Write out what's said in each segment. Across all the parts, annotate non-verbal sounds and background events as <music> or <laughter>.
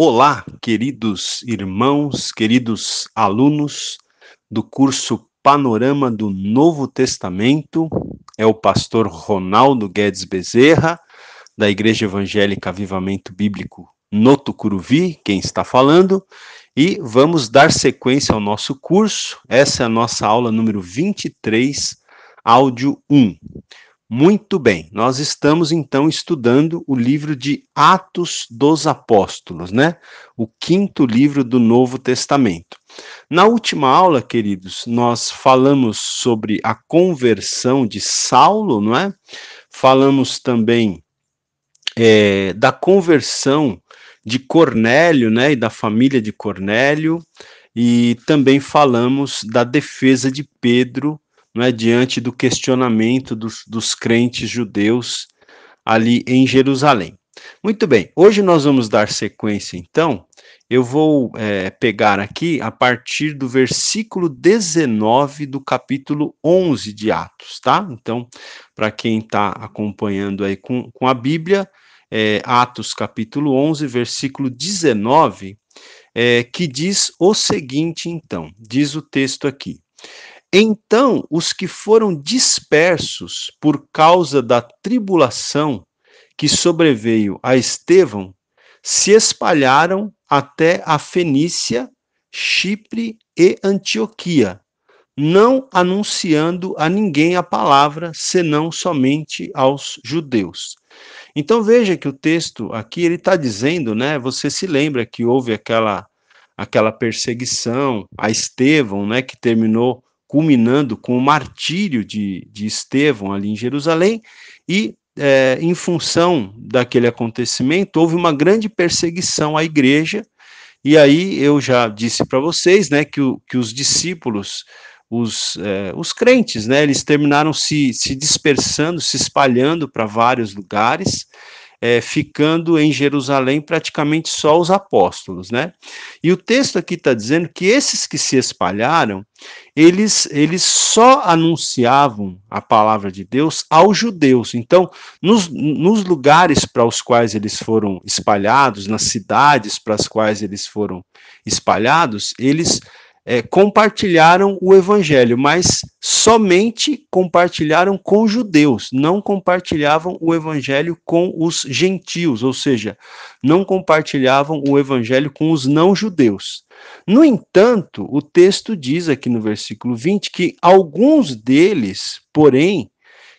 Olá, queridos irmãos, queridos alunos do curso Panorama do Novo Testamento. É o pastor Ronaldo Guedes Bezerra, da Igreja Evangélica Avivamento Bíblico no Tucuruvi, quem está falando, e vamos dar sequência ao nosso curso. Essa é a nossa aula número 23, áudio 1. Muito bem, nós estamos então estudando o livro de Atos dos Apóstolos, né? O quinto livro do Novo Testamento. Na última aula, queridos, nós falamos sobre a conversão de Saulo, não é? Falamos também é, da conversão de Cornélio, né? E da família de Cornélio, e também falamos da defesa de Pedro é, diante do questionamento dos, dos crentes judeus ali em Jerusalém. Muito bem, hoje nós vamos dar sequência, então. Eu vou é, pegar aqui a partir do versículo 19 do capítulo 11 de Atos, tá? Então, para quem está acompanhando aí com, com a Bíblia, é, Atos capítulo 11, versículo 19, é, que diz o seguinte, então, diz o texto aqui. Então, os que foram dispersos por causa da tribulação que sobreveio a Estevão se espalharam até a Fenícia, Chipre e Antioquia, não anunciando a ninguém a palavra, senão somente aos judeus. Então veja que o texto aqui ele está dizendo, né? Você se lembra que houve aquela aquela perseguição a Estevão, né? Que terminou culminando com o martírio de, de Estevão ali em Jerusalém, e é, em função daquele acontecimento, houve uma grande perseguição à igreja, e aí eu já disse para vocês né, que, o, que os discípulos, os, é, os crentes, né, eles terminaram se, se dispersando, se espalhando para vários lugares, é, ficando em Jerusalém praticamente só os apóstolos, né? E o texto aqui está dizendo que esses que se espalharam, eles, eles só anunciavam a palavra de Deus aos judeus. Então, nos, nos lugares para os quais eles foram espalhados, nas cidades para as quais eles foram espalhados, eles é, compartilharam o evangelho, mas somente compartilharam com judeus, não compartilhavam o evangelho com os gentios, ou seja, não compartilhavam o evangelho com os não-judeus. No entanto, o texto diz aqui no versículo 20 que alguns deles, porém,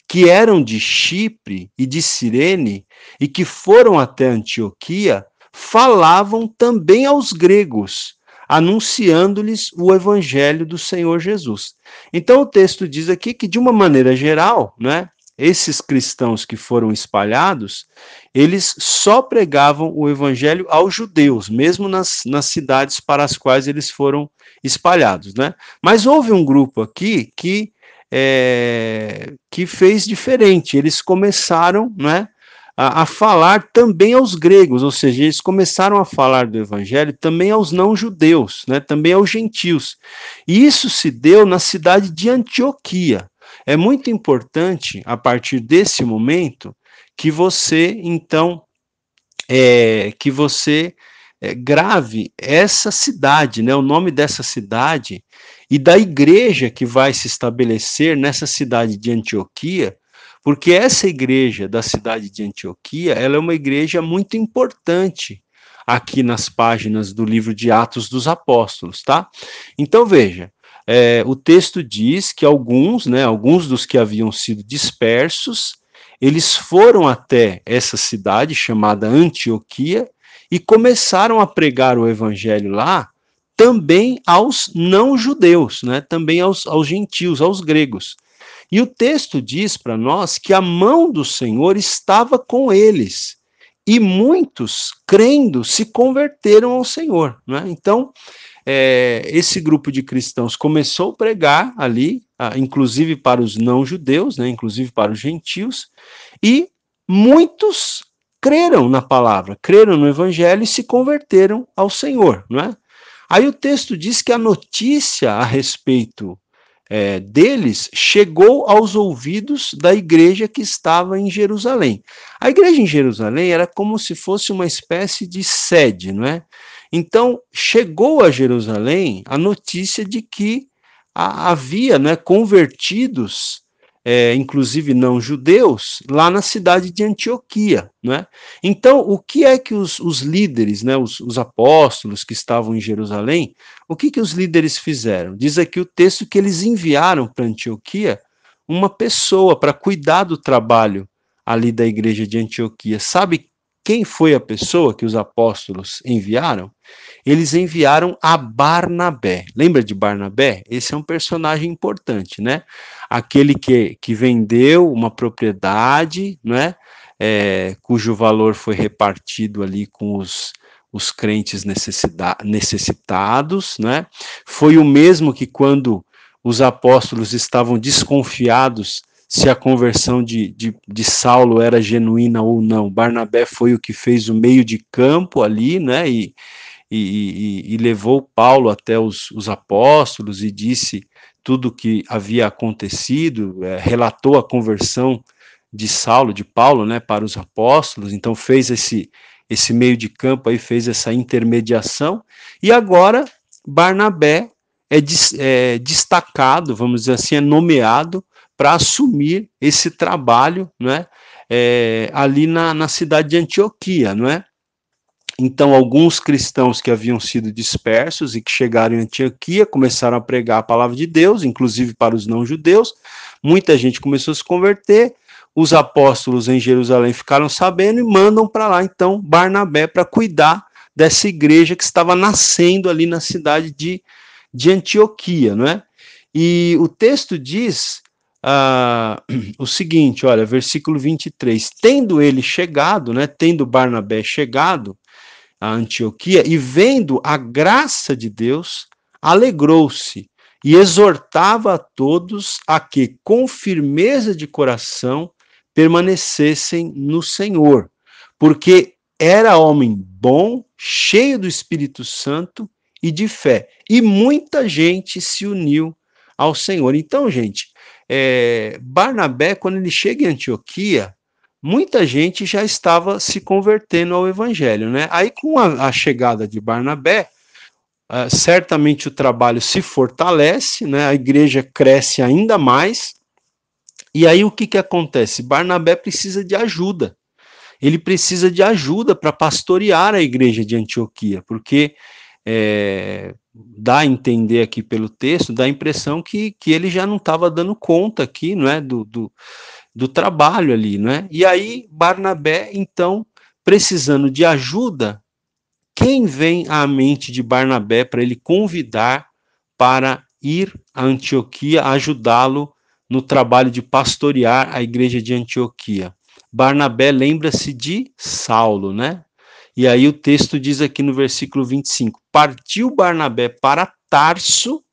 que eram de Chipre e de Cirene e que foram até Antioquia, falavam também aos gregos anunciando-lhes o evangelho do Senhor Jesus. Então o texto diz aqui que de uma maneira geral, né, esses cristãos que foram espalhados, eles só pregavam o evangelho aos judeus, mesmo nas, nas cidades para as quais eles foram espalhados, né? Mas houve um grupo aqui que é, que fez diferente. Eles começaram, né, a, a, falar também aos gregos, ou seja, eles começaram a falar do evangelho também aos não-judeus, né, também aos gentios. E isso se deu na cidade de Antioquia. É muito importante, a partir desse momento, que você, então, é, que você é, grave essa cidade, né, o nome dessa cidade e da igreja que vai se estabelecer nessa cidade de Antioquia, porque essa igreja da cidade de Antioquia, ela é uma igreja muito importante aqui nas páginas do livro de Atos dos Apóstolos, tá? Então veja, é, o texto diz que alguns, né, alguns dos que haviam sido dispersos, eles foram até essa cidade chamada Antioquia e começaram a pregar o evangelho lá também aos não-judeus, né, também aos, aos gentios, aos gregos. E o texto diz para nós que a mão do Senhor estava com eles. E muitos, crendo, se converteram ao Senhor. Né? Então, é, esse grupo de cristãos começou a pregar ali, inclusive para os não-judeus, né, inclusive para os gentios, e muitos creram na palavra, creram no evangelho e se converteram ao Senhor, não é? Aí o texto diz que a notícia a respeito é, deles chegou aos ouvidos da igreja que estava em Jerusalém. A igreja em Jerusalém era como se fosse uma espécie de sede, não é? Então chegou a Jerusalém a notícia de que havia né, convertidos é, inclusive não judeus, lá na cidade de Antioquia. Né? Então, o que é que os, os líderes, né, os, os, apóstolos que estavam em Jerusalém, o que, que os líderes fizeram? Diz aqui o texto que eles enviaram para Antioquia uma pessoa para cuidar do trabalho ali da igreja de Antioquia. Sabe quem foi a pessoa que os apóstolos enviaram? Eles enviaram a Barnabé. Lembra de Barnabé? Esse é um personagem importante, né? Aquele que, que vendeu uma propriedade, né? É, cujo valor foi repartido ali com os, os crentes necessitados, né? Foi o mesmo que quando os apóstolos estavam desconfiados se a conversão de, de, de, Saulo era genuína ou não. Barnabé foi o que fez o meio de campo ali, né? E, e, e, e levou Paulo até os, os, apóstolos e disse tudo o que havia acontecido, é, relatou a conversão de Saulo, de Paulo, né, para os apóstolos. Então fez esse esse meio de campo aí fez essa intermediação e agora Barnabé é, é destacado, vamos dizer assim, é nomeado para assumir esse trabalho, não é? é ali na, na cidade de Antioquia, não é? Então, alguns cristãos que haviam sido dispersos e que chegaram em Antioquia começaram a pregar a palavra de Deus, inclusive para os não-judeus. Muita gente começou a se converter. Os apóstolos em Jerusalém ficaram sabendo e mandam para lá, então, Barnabé para cuidar dessa igreja que estava nascendo ali na cidade de, de Antioquia, não é? E o texto diz ah, <clears throat> o seguinte, olha, versículo 23, tendo ele chegado, né, tendo Barnabé chegado a Antioquia e vendo a graça de Deus, alegrou-se e exortava a todos a que com firmeza de coração permanecessem no Senhor, porque era homem bom, cheio do Espírito Santo e de fé, e muita gente se uniu ao Senhor. Então, gente, é, Barnabé, quando ele chega em Antioquia, muita gente já estava se convertendo ao evangelho, né? Aí, com a, a chegada de Barnabé, uh, certamente o trabalho se fortalece, né? A igreja cresce ainda mais. E aí, o que, que acontece? Barnabé precisa de ajuda. Ele precisa de ajuda para pastorear a igreja de Antioquia, porque é, dá a entender aqui pelo texto, dá a impressão que, que ele já não estava dando conta aqui, não é, do, do, do trabalho ali, não é? E aí Barnabé, então, precisando de ajuda, quem vem à mente de Barnabé para ele convidar para ir a Antioquia ajudá-lo no trabalho de pastorear a igreja de Antioquia? Barnabé lembra-se de Saulo, né? E aí o texto diz aqui no versículo 25: Partiu Barnabé para Tarso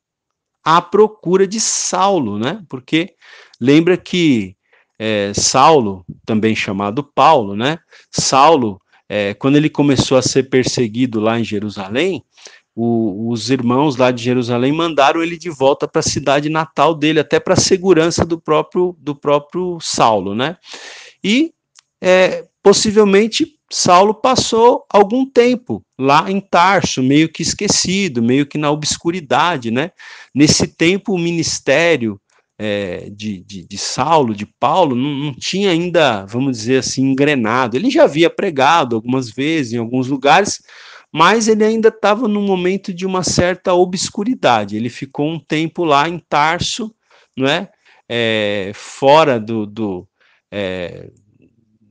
à procura de Saulo, né? Porque lembra que é, Saulo, também chamado Paulo, né? Saulo, é, quando ele começou a ser perseguido lá em Jerusalém, o, os irmãos lá de Jerusalém mandaram ele de volta para a cidade natal dele, até para a segurança do próprio, do próprio Saulo, né? E é, possivelmente Saulo passou algum tempo lá em Tarso, meio que esquecido, meio que na obscuridade, né? Nesse tempo, o ministério é, de, de, de, Saulo, de Paulo, não, não, tinha ainda, vamos dizer assim, engrenado. Ele já havia pregado algumas vezes em alguns lugares, mas ele ainda estava num momento de uma certa obscuridade. Ele ficou um tempo lá em Tarso, não é? é fora do, do é,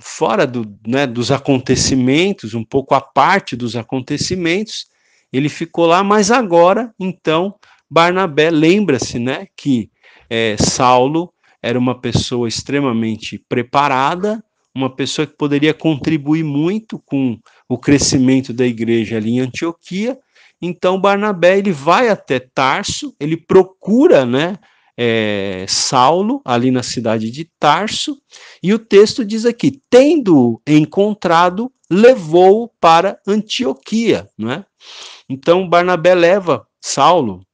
fora do, né, dos acontecimentos, um pouco à parte dos acontecimentos, ele ficou lá, mas agora, então, Barnabé lembra-se né, que é, Saulo era uma pessoa extremamente preparada, uma pessoa que poderia contribuir muito com o crescimento da igreja ali em Antioquia. Então Barnabé ele vai até Tarso, ele procura, né, é, Saulo, ali na cidade de Tarso, e o texto diz aqui: tendo encontrado, levou-o para Antioquia. Não é? Então Barnabé leva Saulo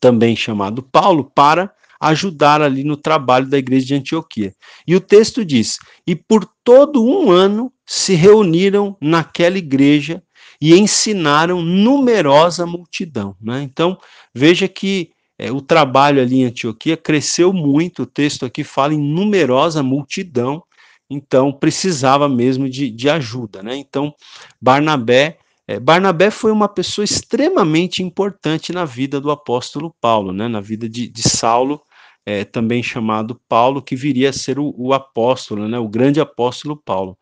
também chamado Paulo, para ajudar ali no trabalho da igreja de Antioquia. E o texto diz: E por todo um ano se reuniram naquela igreja e ensinaram numerosa multidão. Né? Então, veja que é, o trabalho ali em Antioquia cresceu muito, o texto aqui fala em numerosa multidão, então precisava mesmo de, de ajuda. Né? Então, Barnabé é, Barnabé foi uma pessoa extremamente importante na vida do apóstolo Paulo, né, na vida de, de Saulo, é, também chamado Paulo, que viria a ser o, o, apóstolo, né, o grande apóstolo Paulo.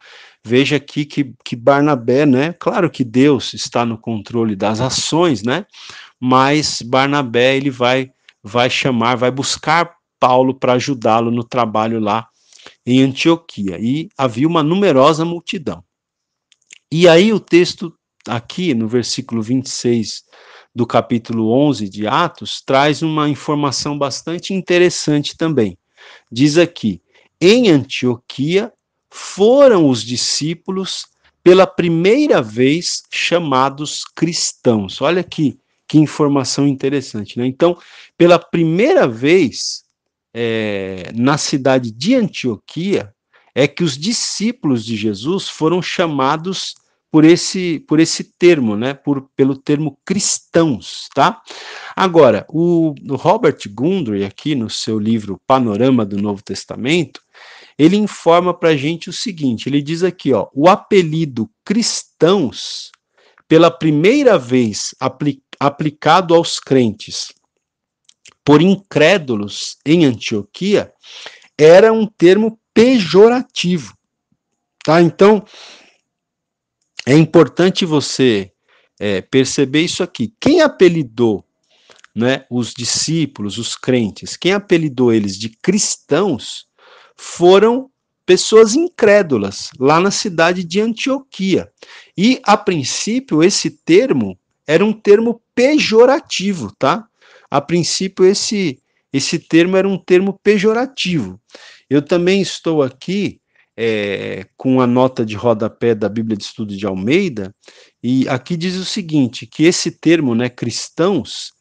Veja aqui que, que Barnabé, né, claro que Deus está no controle das ações, né, mas Barnabé ele vai, vai chamar, vai buscar Paulo para ajudá-lo no trabalho lá em Antioquia, e havia uma numerosa multidão. E aí o texto aqui no versículo 26 do capítulo 11 de Atos, traz uma informação bastante interessante também. Diz aqui: em Antioquia foram os discípulos pela primeira vez chamados cristãos. Olha aqui que informação interessante, né? Então, pela primeira vez é, na cidade de Antioquia é que os discípulos de Jesus foram chamados por esse por esse termo, né? Por, pelo termo cristãos, tá? Agora, o, o Robert Gundry aqui no seu livro Panorama do Novo Testamento, ele informa para a gente o seguinte: ele diz aqui, ó, o apelido cristãos, pela primeira vez apli aplicado aos crentes por incrédulos em Antioquia, era um termo pejorativo, tá? Então é importante você é, perceber isso aqui. Quem apelidou né, os discípulos, os crentes, quem apelidou eles de cristãos foram pessoas incrédulas lá na cidade de Antioquia. E, a princípio, esse termo era um termo pejorativo, tá? A princípio, esse, esse termo era um termo pejorativo. Eu também estou aqui é, com a nota de rodapé da Bíblia de Estudo de Almeida, e aqui diz o seguinte, que esse termo, né, cristãos,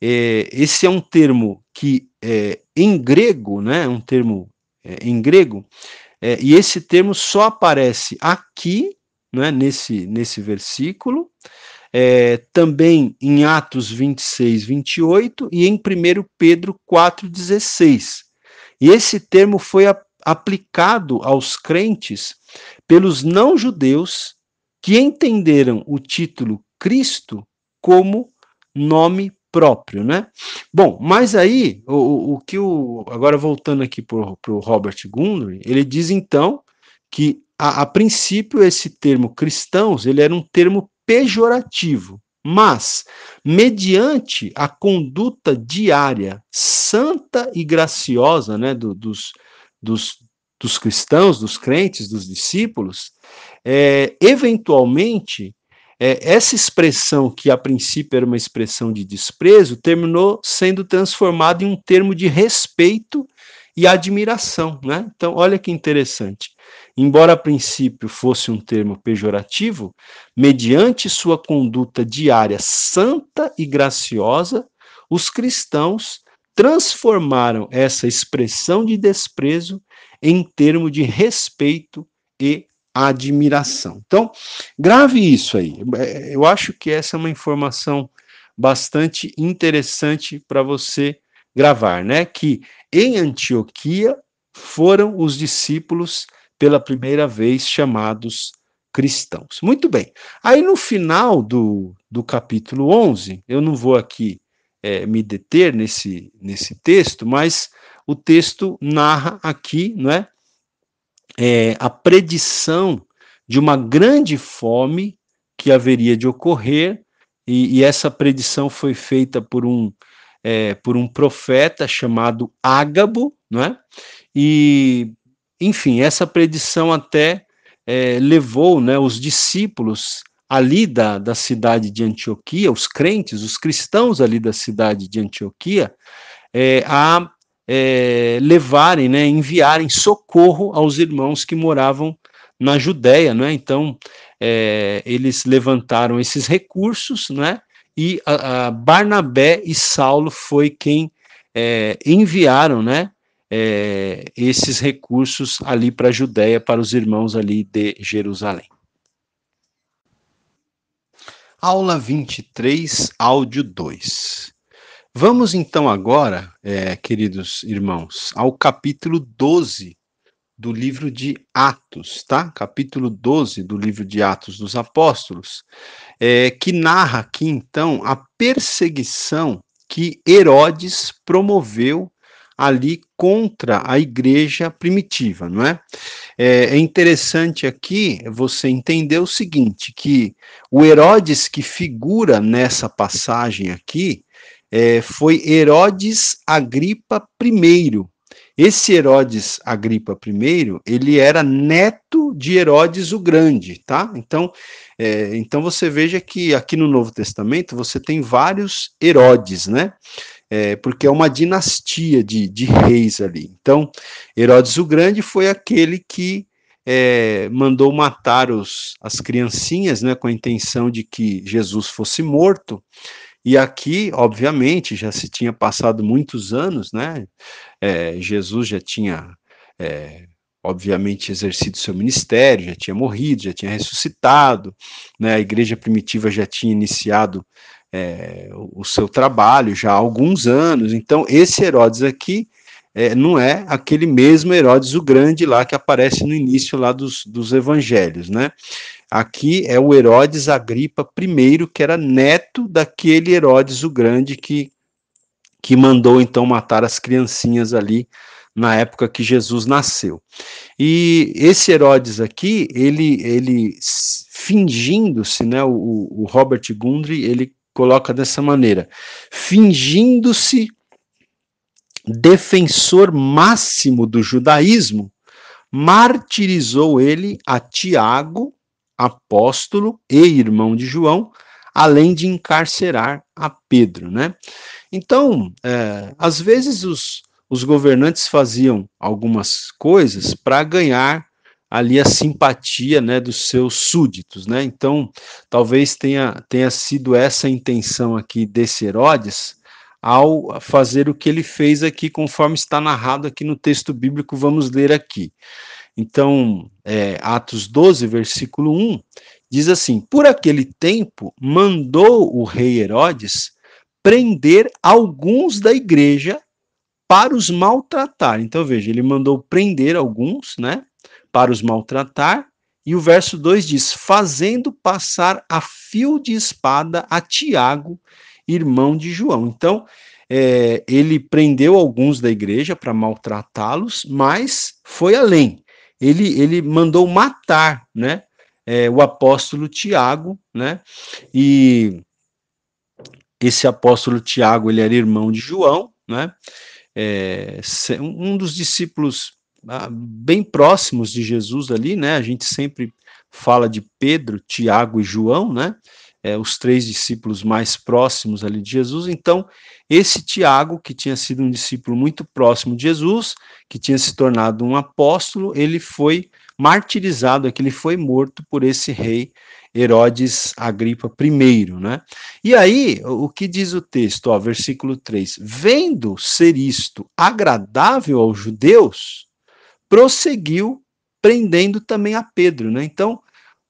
é, esse é um termo que é, em grego, né, um termo é, em grego, é, e esse termo só aparece aqui, né, nesse, nesse versículo, é, também em Atos 26, 28 e em 1 Pedro 4, 16. E esse termo foi a, aplicado aos crentes pelos não-judeus que entenderam o título Cristo como nome próprio, né? Bom, mas aí, o, o que o. Agora voltando aqui para o Robert Gundry, ele diz então que, a, a princípio, esse termo cristãos ele era um termo pejorativo, mas, mediante a conduta diária santa e graciosa né, do, dos, dos, dos cristãos, dos crentes, dos discípulos, é, eventualmente, é, essa expressão, que a princípio era uma expressão de desprezo, terminou sendo transformada em um termo de respeito e admiração. Né? Então, olha que interessante. Embora a princípio fosse um termo pejorativo, mediante sua conduta diária santa e graciosa, os cristãos transformaram essa expressão de desprezo em termo de respeito e admiração. Então, grave isso aí. É, eu acho que essa é uma informação bastante interessante para você gravar, né? Que em Antioquia foram os discípulos pela primeira vez chamados cristãos. Muito bem. Aí no final do, do capítulo 11, eu não vou aqui é, me deter nesse, nesse texto, mas o texto narra aqui não é, é, a predição de uma grande fome que haveria de ocorrer, e, e essa predição foi feita por um, é, por um profeta chamado Ágabo, não é? E, enfim, essa predição até é, levou né, os discípulos ali da, da cidade de Antioquia, os crentes, os cristãos ali da cidade de Antioquia, é, a é, levarem, né, enviarem socorro aos irmãos que moravam na Judéia, né? Então, é, eles levantaram esses recursos, né? e a, a Barnabé e Saulo foi quem é, enviaram, né, é, esses recursos ali para a Judéia, para os irmãos ali de Jerusalém. Aula 23, áudio 2. Vamos então agora, é, queridos irmãos, ao capítulo 12 do livro de Atos, tá? Capítulo 12 do livro de Atos dos Apóstolos, é, que narra aqui então a perseguição que Herodes promoveu ali contra a igreja primitiva, não é? é? É interessante aqui você entender o seguinte, que o Herodes que figura nessa passagem aqui é, foi Herodes Agripa I. Esse Herodes Agripa I, ele era neto de Herodes o Grande, tá? Então, é, então você veja que aqui no Novo Testamento você tem vários Herodes, né? É, porque é uma dinastia de, de reis ali. Então, Herodes o Grande foi aquele que é, mandou matar os, as criancinhas, né, com a intenção de que Jesus fosse morto. E aqui, obviamente, já se tinha passado muitos anos, né? É, Jesus já tinha, é, obviamente, exercido seu ministério, já tinha morrido, já tinha ressuscitado, né? A igreja primitiva já tinha iniciado é, o seu trabalho já há alguns anos. Então, esse Herodes aqui é, não é aquele mesmo Herodes o Grande lá que aparece no início lá dos, dos evangelhos, né? Aqui é o Herodes Agripa I, que era neto daquele Herodes o Grande que, que mandou então matar as criancinhas ali na época que Jesus nasceu. E esse Herodes aqui, ele, ele fingindo-se, né, o, o Robert Gundry, ele coloca dessa maneira: fingindo-se defensor máximo do judaísmo, martirizou ele a Tiago, apóstolo e irmão de João, além de encarcerar a Pedro, né? Então, é, às vezes os, os governantes faziam algumas coisas para ganhar ali a simpatia né, dos seus súditos. Né? Então, talvez tenha, tenha sido essa a intenção aqui desse Herodes ao fazer o que ele fez aqui, conforme está narrado aqui no texto bíblico, vamos ler aqui. Então, é, Atos 12, versículo 1, diz assim: Por aquele tempo mandou o rei Herodes prender alguns da igreja para os maltratar. Então, veja, ele mandou prender alguns, né? Para os maltratar. E o verso 2 diz: fazendo passar a fio de espada a Tiago, irmão de João. Então, é, ele prendeu alguns da igreja para maltratá-los, mas foi além. Ele, ele mandou matar né, é, o apóstolo Tiago, né, e esse apóstolo Tiago ele era irmão de João, né, é, um dos discípulos bem próximos de Jesus ali, né? A gente sempre fala de Pedro, Tiago e João, né? É, os três discípulos mais próximos ali de Jesus. Então, esse Tiago, que tinha sido um discípulo muito próximo de Jesus, que tinha se tornado um apóstolo, ele foi martirizado, é que ele foi morto por esse rei Herodes Agripa I, né? E aí, o que diz o texto, ó, versículo 3: Vendo ser isto agradável aos judeus, prosseguiu prendendo também a Pedro, né? Então,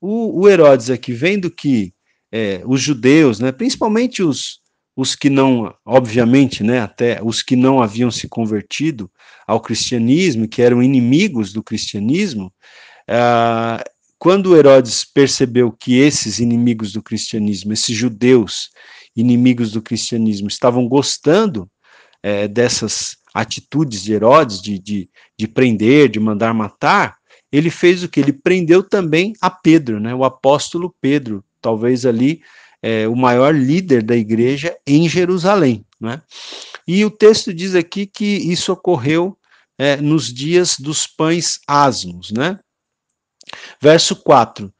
o, o Herodes aqui, vendo que é, os judeus, né, principalmente os, os que não, obviamente, né, até os que não haviam se convertido ao cristianismo, que eram inimigos do cristianismo, ah, quando Herodes percebeu que esses inimigos do cristianismo, esses judeus inimigos do cristianismo, estavam gostando é, dessas atitudes de Herodes, de, de, de prender, de mandar matar, ele fez o que? Ele prendeu também a Pedro, né, o apóstolo Pedro, talvez ali é, o maior líder da igreja em Jerusalém. Né? E o texto diz aqui que isso ocorreu é, nos dias dos pães asmos. Né? Verso 4: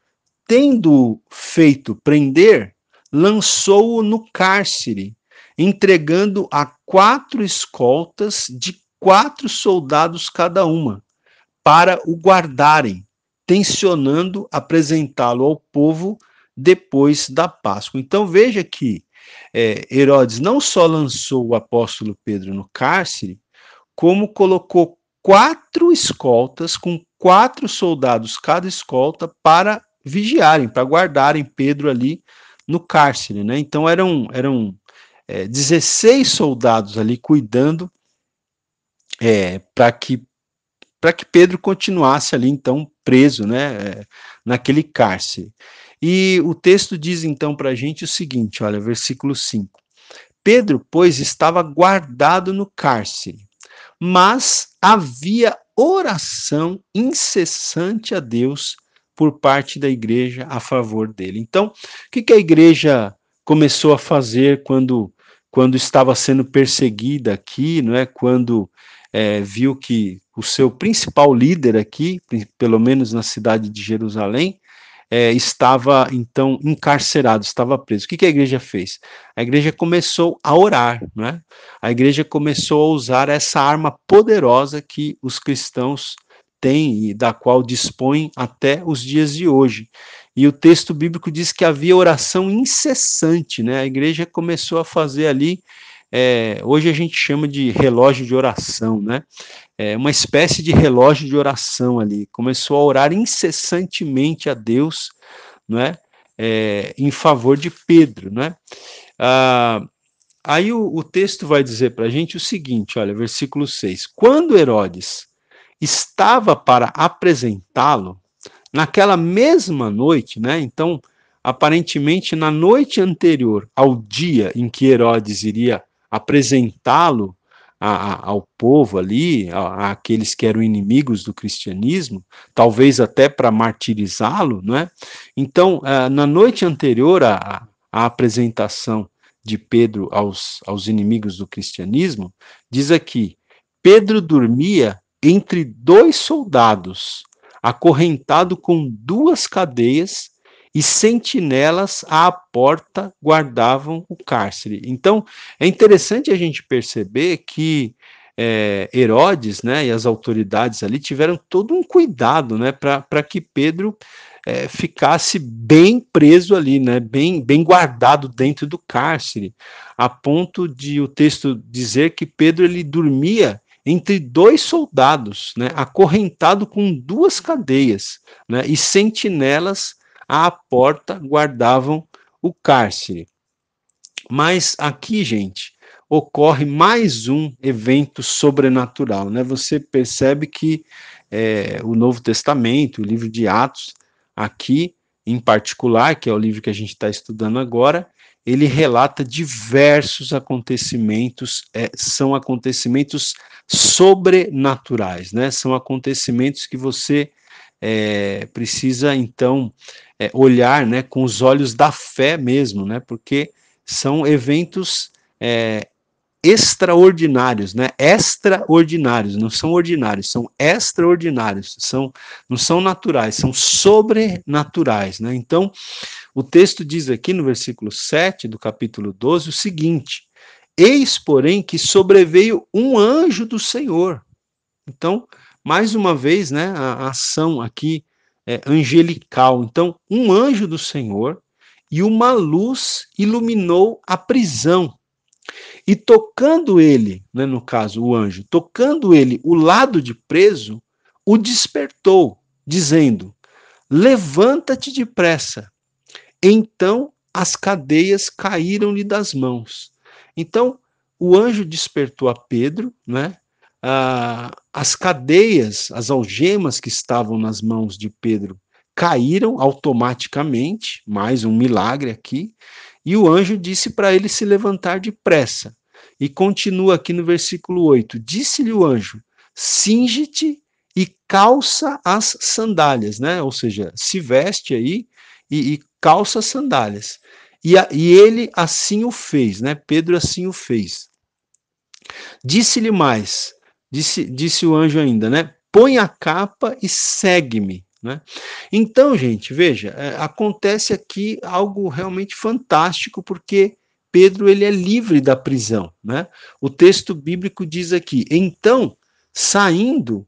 Tendo feito prender, lançou-o no cárcere entregando a quatro escoltas de quatro soldados cada uma, para o guardarem, tensionando apresentá-lo ao povo depois da Páscoa. Então veja que é, Herodes não só lançou o apóstolo Pedro no cárcere, como colocou quatro escoltas com quatro soldados cada escolta para vigiarem, para guardarem Pedro ali no cárcere, né? Então eram eram é, 16 soldados ali cuidando é, para que para que Pedro continuasse ali então preso, né, é, naquele cárcere. E o texto diz então para a gente o seguinte, olha, versículo 5. Pedro, pois, estava guardado no cárcere, mas havia oração incessante a Deus por parte da igreja a favor dele. Então, o que, que a igreja começou a fazer quando, quando estava sendo perseguida aqui, não é? Quando é, viu que o seu principal líder aqui, pelo menos na cidade de Jerusalém, é, estava então encarcerado, estava preso. O que, que, a igreja fez? A igreja começou a orar, né? A igreja começou a usar essa arma poderosa que os cristãos têm e da qual dispõem até os dias de hoje. E o texto bíblico diz que havia oração incessante, né? A igreja começou a fazer ali é, hoje a gente chama de relógio de oração, né? É uma espécie de relógio de oração ali. Começou a orar incessantemente a Deus, não é? é em favor de Pedro, né? Ah, aí o, o texto vai dizer para a gente o seguinte, olha, versículo 6. Quando Herodes estava para apresentá-lo, naquela mesma noite, né? Então, aparentemente na noite anterior ao dia em que Herodes iria apresentá-lo ao povo ali, a, aqueles que eram inimigos do cristianismo, talvez até para martirizá-lo, não é? Então, uh, na noite anterior à, à apresentação de Pedro aos, aos inimigos do cristianismo, diz aqui: Pedro dormia entre dois soldados, acorrentado com duas cadeias e sentinelas à porta guardavam o cárcere. Então, é interessante a gente perceber que é, Herodes né, e as autoridades ali tiveram todo um cuidado né, para que Pedro é, ficasse bem preso ali, né, bem, bem guardado dentro do cárcere, a ponto de o texto dizer que Pedro ele dormia entre dois soldados, né, acorrentado com duas cadeias né, e sentinelas à porta guardavam o cárcere. Mas aqui, gente, ocorre mais um evento sobrenatural, né? Você percebe que é, o Novo Testamento, o livro de Atos, aqui em particular, que é o livro que a gente está estudando agora, ele relata diversos acontecimentos, é, são acontecimentos sobrenaturais, né? São acontecimentos que você é, precisa então é, olhar né, com os olhos da fé mesmo, né, porque são eventos é, extraordinários, né, extraordinários, não são ordinários, são extraordinários, são, não são naturais, são sobrenaturais. Né? Então, o texto diz aqui no versículo 7 do capítulo 12 o seguinte: Eis, porém, que sobreveio um anjo do Senhor. Então, mais uma vez, né, a ação aqui é, angelical. Então, um anjo do Senhor e uma luz iluminou a prisão. E tocando ele, né, no caso, o anjo, tocando ele o lado de preso, o despertou, dizendo: Levanta-te depressa. Então as cadeias caíram-lhe das mãos. Então o anjo despertou a Pedro, né? ah, as cadeias, as algemas que estavam nas mãos de Pedro caíram automaticamente, mais um milagre aqui, e o anjo disse para ele se levantar depressa. E continua aqui no versículo 8: Disse-lhe o anjo: Singe-te e calça as sandálias, né? Ou seja, se veste aí e, e calça as sandálias. E, a, e ele assim o fez, né? Pedro assim o fez. Disse-lhe mais: Disse, disse o anjo ainda, né? Põe a capa e segue-me. Né? Então, gente, veja, é, acontece aqui algo realmente fantástico, porque Pedro ele é livre da prisão. Né? O texto bíblico diz aqui: então, saindo,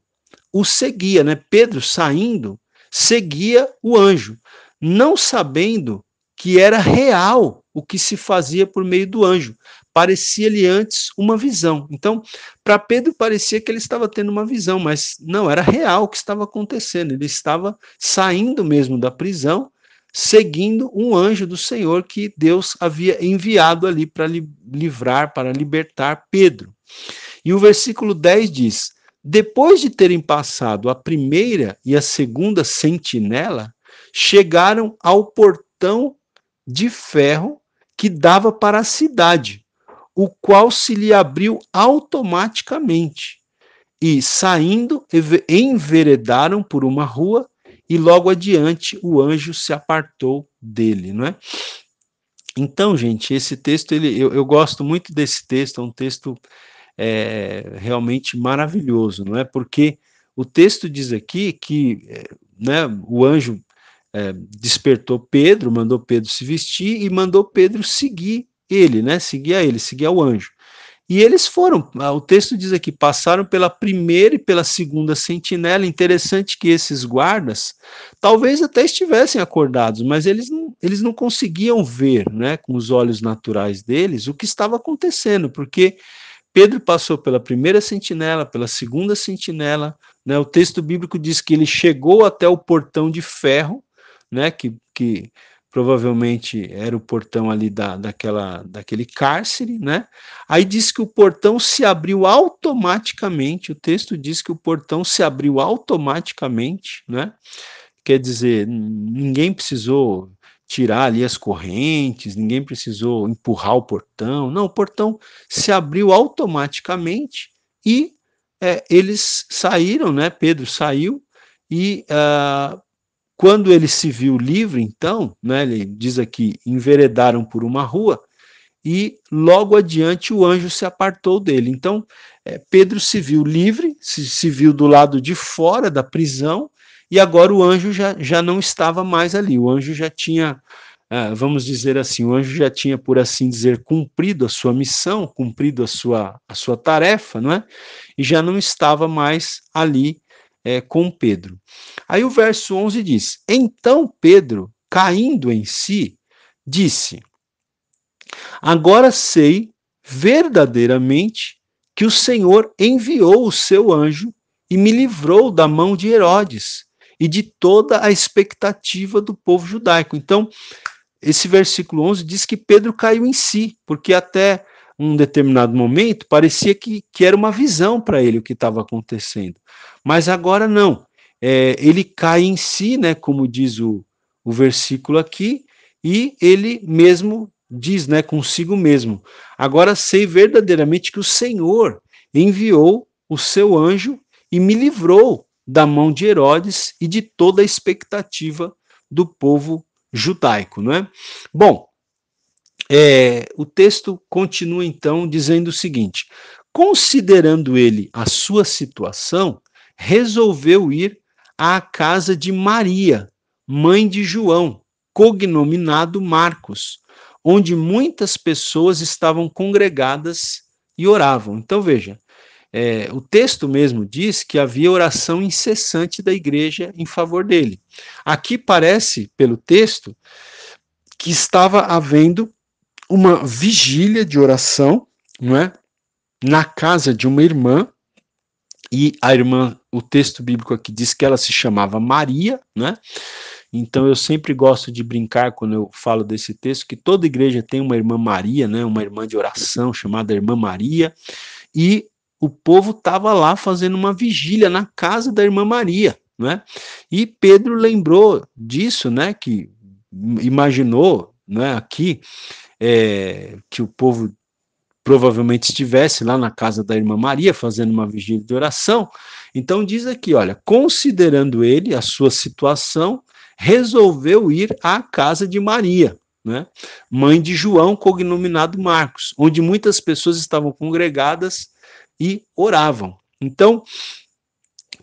o seguia, né? Pedro saindo, seguia o anjo, não sabendo que era real o que se fazia por meio do anjo. Parecia-lhe antes uma visão. Então, para Pedro parecia que ele estava tendo uma visão, mas não era real o que estava acontecendo. Ele estava saindo mesmo da prisão, seguindo um anjo do Senhor que Deus havia enviado ali para livrar, para libertar Pedro. E o versículo 10 diz: Depois de terem passado a primeira e a segunda sentinela, chegaram ao portão de ferro que dava para a cidade, o qual se lhe abriu automaticamente. E, saindo, enveredaram por uma rua, e logo adiante o anjo se apartou dele, não é? Então, gente, esse texto, ele, eu, eu gosto muito desse texto, é um texto é, realmente maravilhoso, não é? Porque o texto diz aqui que é, né, o anjo é, despertou Pedro, mandou Pedro se vestir e mandou Pedro seguir ele, né? Seguir a ele, seguir ao anjo. E eles foram, o texto diz aqui, passaram pela primeira e pela segunda sentinela. Interessante que esses guardas talvez até estivessem acordados, mas eles não, eles não conseguiam ver, né, com os olhos naturais deles, o que estava acontecendo, porque Pedro passou pela primeira sentinela, pela segunda sentinela, né, o texto bíblico diz que ele chegou até o portão de ferro, né, que, que provavelmente era o portão ali da, daquela, daquele cárcere, né? Aí diz que o portão se abriu automaticamente, o texto diz que o portão se abriu automaticamente, né? Quer dizer, ninguém precisou tirar ali as correntes, ninguém precisou empurrar o portão, não, o portão se abriu automaticamente e é, eles saíram, né? Pedro saiu e uh, quando ele se viu livre, então, né, ele diz aqui, enveredaram por uma rua, e logo adiante o anjo se apartou dele. Então, é, Pedro se viu livre, se, se viu do lado de fora da prisão, e agora o anjo já, já não estava mais ali. O anjo já tinha, ah, vamos dizer assim, o anjo já tinha, por assim dizer, cumprido a sua missão, cumprido a sua, a sua tarefa, não é? E já não estava mais ali é, com Pedro. Aí o verso 11 diz: Então Pedro, caindo em si, disse: Agora sei verdadeiramente que o Senhor enviou o seu anjo e me livrou da mão de Herodes e de toda a expectativa do povo judaico. Então, esse versículo 11 diz que Pedro caiu em si, porque até um determinado momento parecia que, que era uma visão para ele o que estava acontecendo. Mas agora não. É, ele cai em si, né, como diz o, o versículo aqui, e ele mesmo diz, né, consigo mesmo. Agora sei verdadeiramente que o Senhor enviou o seu anjo e me livrou da mão de Herodes e de toda a expectativa do povo judaico, não é? Bom, é, o texto continua então dizendo o seguinte: considerando ele a sua situação, resolveu ir à casa de Maria, mãe de João, cognominado Marcos, onde muitas pessoas estavam congregadas e oravam. Então veja, é, o texto mesmo diz que havia oração incessante da igreja em favor dele. Aqui parece, pelo texto, que estava havendo uma vigília de oração, não é? Na casa de uma irmã, e a irmã, o texto bíblico aqui diz que ela se chamava Maria, né? Então eu sempre gosto de brincar quando eu falo desse texto que toda igreja tem uma irmã Maria, né? Uma irmã de oração chamada irmã Maria, e o povo estava lá fazendo uma vigília na casa da irmã Maria, né? E Pedro lembrou disso, né? Que imaginou, né? Aqui é, que o povo provavelmente estivesse lá na casa da irmã Maria fazendo uma vigília de oração. Então diz aqui, olha, considerando ele a sua situação, resolveu ir à casa de Maria, né? Mãe de João, cognominado Marcos, onde muitas pessoas estavam congregadas e oravam. Então,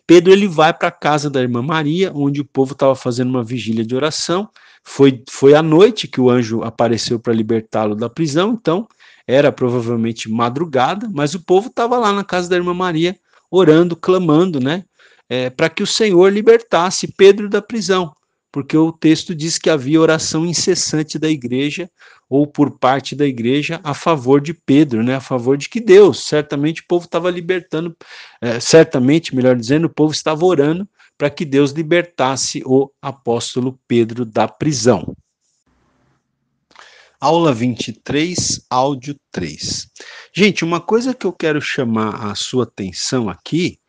Pedro ele vai para a casa da irmã Maria, onde o povo estava fazendo uma vigília de oração, foi, foi à noite que o anjo apareceu para libertá-lo da prisão, então era provavelmente madrugada, mas o povo estava lá na casa da irmã Maria, orando, clamando, né, é, para que o Senhor libertasse Pedro da prisão, porque o texto diz que havia oração incessante da igreja ou por parte da igreja a favor de Pedro, né, a favor de que Deus, certamente o povo estava libertando, é, certamente, melhor dizendo, o povo estava orando para que Deus libertasse o apóstolo Pedro da prisão. Aula 23, áudio 3. Gente, uma coisa que eu quero chamar a sua atenção aqui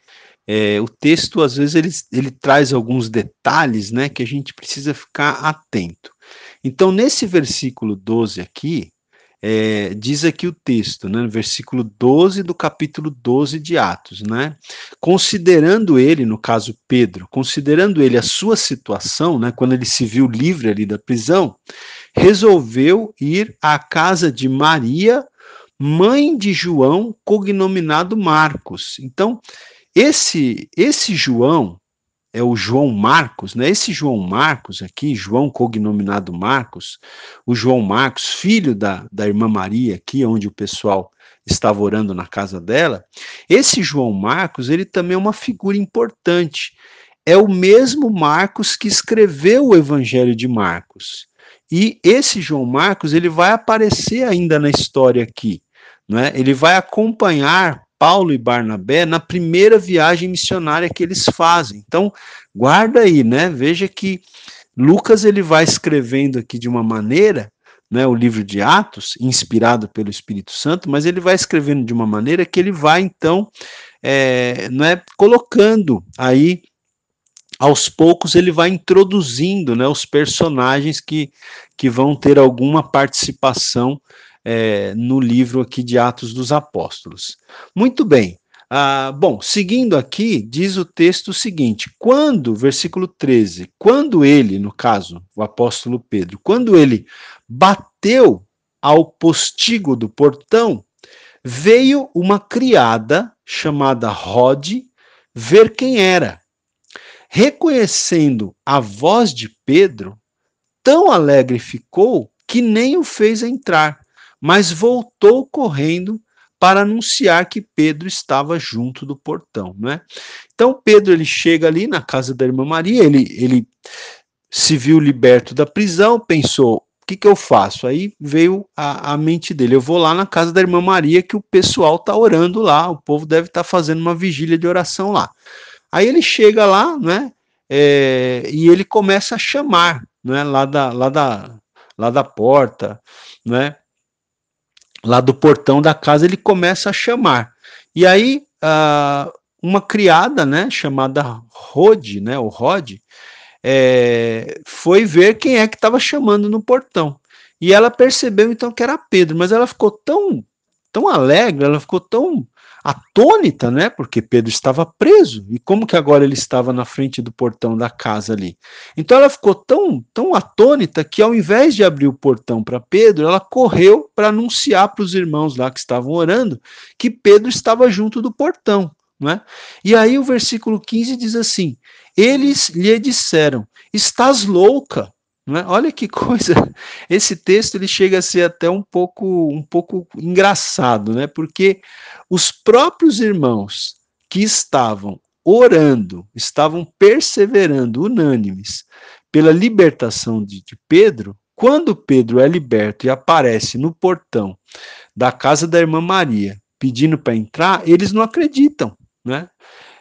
é, o texto, às vezes, ele, ele traz alguns detalhes né, que a gente precisa ficar atento. Então, nesse versículo 12 aqui, é, diz aqui o texto, né, no versículo 12 do capítulo 12 de Atos, né, considerando ele, no caso Pedro, considerando ele a sua situação, né, quando ele se viu livre ali da prisão, resolveu ir à casa de Maria, mãe de João, cognominado Marcos. Então, esse, esse João, é o João Marcos, né? Esse João Marcos aqui, João cognominado Marcos, o João Marcos, filho da, da irmã Maria, aqui onde o pessoal estava orando na casa dela, esse João Marcos, ele também é uma figura importante. É o mesmo Marcos que escreveu o Evangelho de Marcos. E esse João Marcos, ele vai aparecer ainda na história aqui, né? Ele vai acompanhar Paulo e Barnabé na primeira viagem missionária que eles fazem. Então, guarda aí, né? Veja que Lucas ele vai escrevendo aqui de uma maneira, né, o livro de Atos, inspirado pelo Espírito Santo, mas ele vai escrevendo de uma maneira que ele vai então, é, né, colocando aí aos poucos ele vai introduzindo né, os personagens que, que vão ter alguma participação é, no livro aqui de Atos dos Apóstolos. Muito bem. Ah, bom, seguindo aqui, diz o texto o seguinte: quando, versículo 13, quando ele, no caso, o apóstolo Pedro, quando ele bateu ao postigo do portão, veio uma criada chamada Rod ver quem era. Reconhecendo a voz de Pedro, tão alegre ficou que nem o fez entrar mas voltou correndo para anunciar que Pedro estava junto do portão, né? Então Pedro ele chega ali na casa da irmã Maria, ele, ele se viu liberto da prisão, pensou, o que, que eu faço? Aí veio a, a mente dele, eu vou lá na casa da irmã Maria que o pessoal está orando lá, o povo deve estar tá fazendo uma vigília de oração lá. Aí ele chega lá, né? É, e ele começa a chamar, né? Lá da, lá da, lá da porta, né? lá do portão da casa, ele começa a chamar. E aí, uma criada, né, chamada Rod, né, o Rod, é, foi ver quem é que estava chamando no portão. E ela percebeu então que era Pedro, mas ela ficou tão, tão alegre, ela ficou tão atônita, né? Porque Pedro estava preso e como que agora ele estava na frente do portão da casa ali. Então ela ficou tão, tão atônita que ao invés de abrir o portão para Pedro, ela correu para anunciar para os irmãos lá que estavam orando que Pedro estava junto do portão, né? E aí o versículo 15 diz assim: Eles lhe disseram: Estás louca? Né? Olha que coisa. <laughs> Esse texto ele chega a ser até um pouco, um pouco engraçado, né? Porque os próprios irmãos que estavam orando, estavam perseverando, unânimes, pela libertação de, de Pedro, quando Pedro é liberto e aparece no portão da casa da irmã Maria, pedindo para entrar, eles não acreditam, né?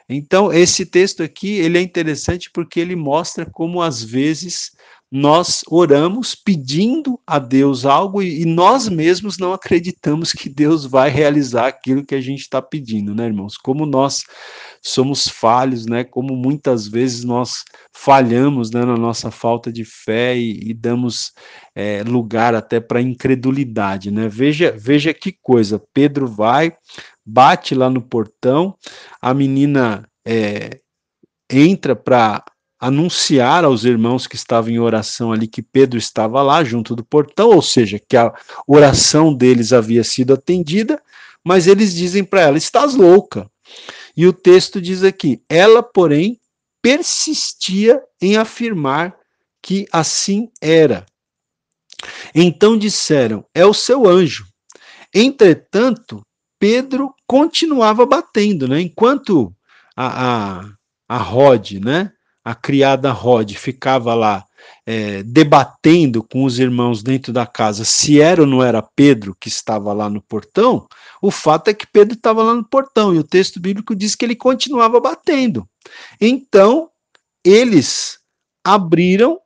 Então, esse texto aqui, ele é interessante porque ele mostra como às vezes nós oramos pedindo a Deus algo e, e nós mesmos não acreditamos que Deus vai realizar aquilo que a gente está pedindo, né, irmãos? Como nós somos falhos, né? Como muitas vezes nós falhamos né, na nossa falta de fé e, e damos é, lugar até para incredulidade, né? Veja, veja que coisa. Pedro vai, bate lá no portão, a menina é, entra para anunciar aos irmãos que estavam em oração ali que Pedro estava lá junto do portão, ou seja, que a oração deles havia sido atendida, mas eles dizem para ela: estás louca. E o texto diz aqui: ela, porém, persistia em afirmar que assim era. Então disseram: é o seu anjo. Entretanto, Pedro continuava batendo, né? Enquanto a, a, a Rod, né? A criada Rod ficava lá é, debatendo com os irmãos dentro da casa se era ou não era Pedro que estava lá no portão, o fato é que Pedro estava lá no portão e o texto bíblico diz que ele continuava batendo. Então, eles abriram,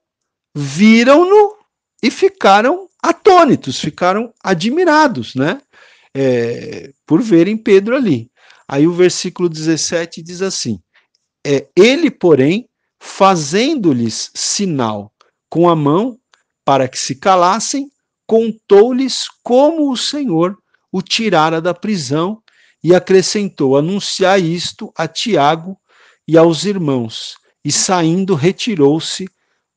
viram-no e ficaram atônitos, ficaram admirados, né? É, por verem Pedro ali. Aí o versículo 17 diz assim: é, Ele, porém, fazendo-lhes sinal com a mão para que se calassem, contou-lhes como o Senhor o tirara da prisão e acrescentou: anunciar isto a Tiago e aos irmãos. E saindo, retirou-se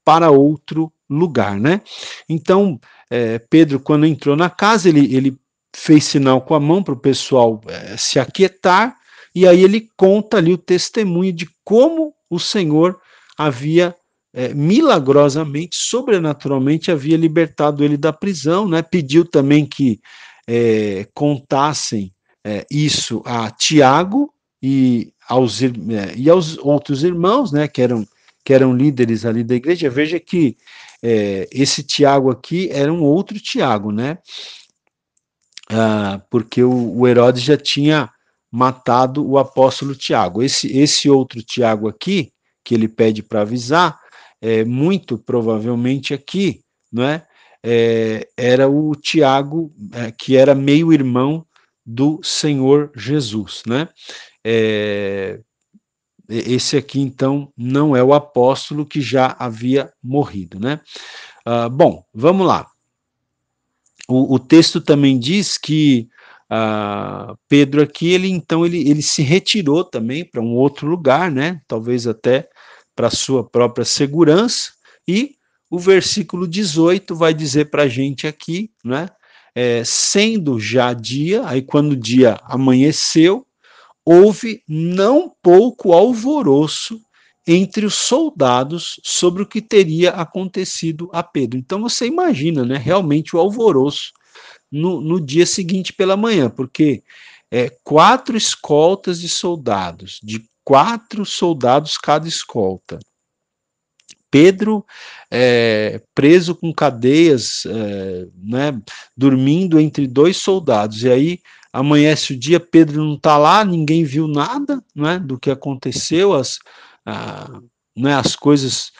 para outro lugar, né? Então, é, Pedro, quando entrou na casa, ele, ele fez sinal com a mão para o pessoal é, se aquietar, e aí ele conta ali o testemunho de como o Senhor havia é, milagrosamente, sobrenaturalmente, havia libertado ele da prisão, né? Pediu também que é, contassem é, isso a Tiago e aos, é, e aos outros irmãos, né? Que eram, que eram líderes ali da igreja. Veja que é, esse Tiago aqui era um outro Tiago, né? Ah, porque o, o Herodes já tinha matado o apóstolo Tiago. Esse, esse outro Tiago aqui, que ele pede para avisar, é, muito provavelmente aqui, não é? é era o Tiago, é, que era meio-irmão do Senhor Jesus, né? É, esse aqui, então, não é o apóstolo que já havia morrido, né? Ah, bom, vamos lá. O, o, texto também diz que ah, Pedro aqui, ele então, ele, ele se retirou também para um outro lugar, né? Talvez até para sua própria segurança, e o versículo 18 vai dizer para a gente aqui, né? É, sendo já dia, aí quando o dia amanheceu, houve não pouco alvoroço entre os soldados sobre o que teria acontecido a Pedro. Então você imagina, né? Realmente o alvoroço no, no dia seguinte pela manhã, porque é, quatro escoltas de soldados, de quatro soldados cada escolta. Pedro é, preso com cadeias, é, né, dormindo entre dois soldados. E aí amanhece o dia, Pedro não está lá, ninguém viu nada né, do que aconteceu, as, ah, né, as coisas,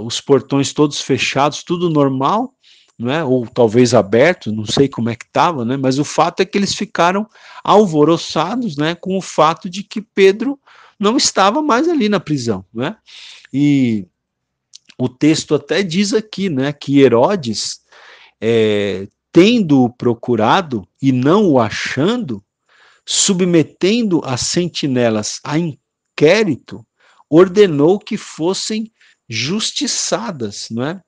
os portões todos fechados, tudo normal né, ou talvez aberto, não sei como é que estava, né, mas o fato é que eles ficaram alvoroçados né, com o fato de que Pedro não estava mais ali na prisão. Né, e o texto até diz aqui né, que Herodes, é, tendo-o procurado e não o achando, submetendo as sentinelas a inquérito, ordenou que fossem justiçadas, não é?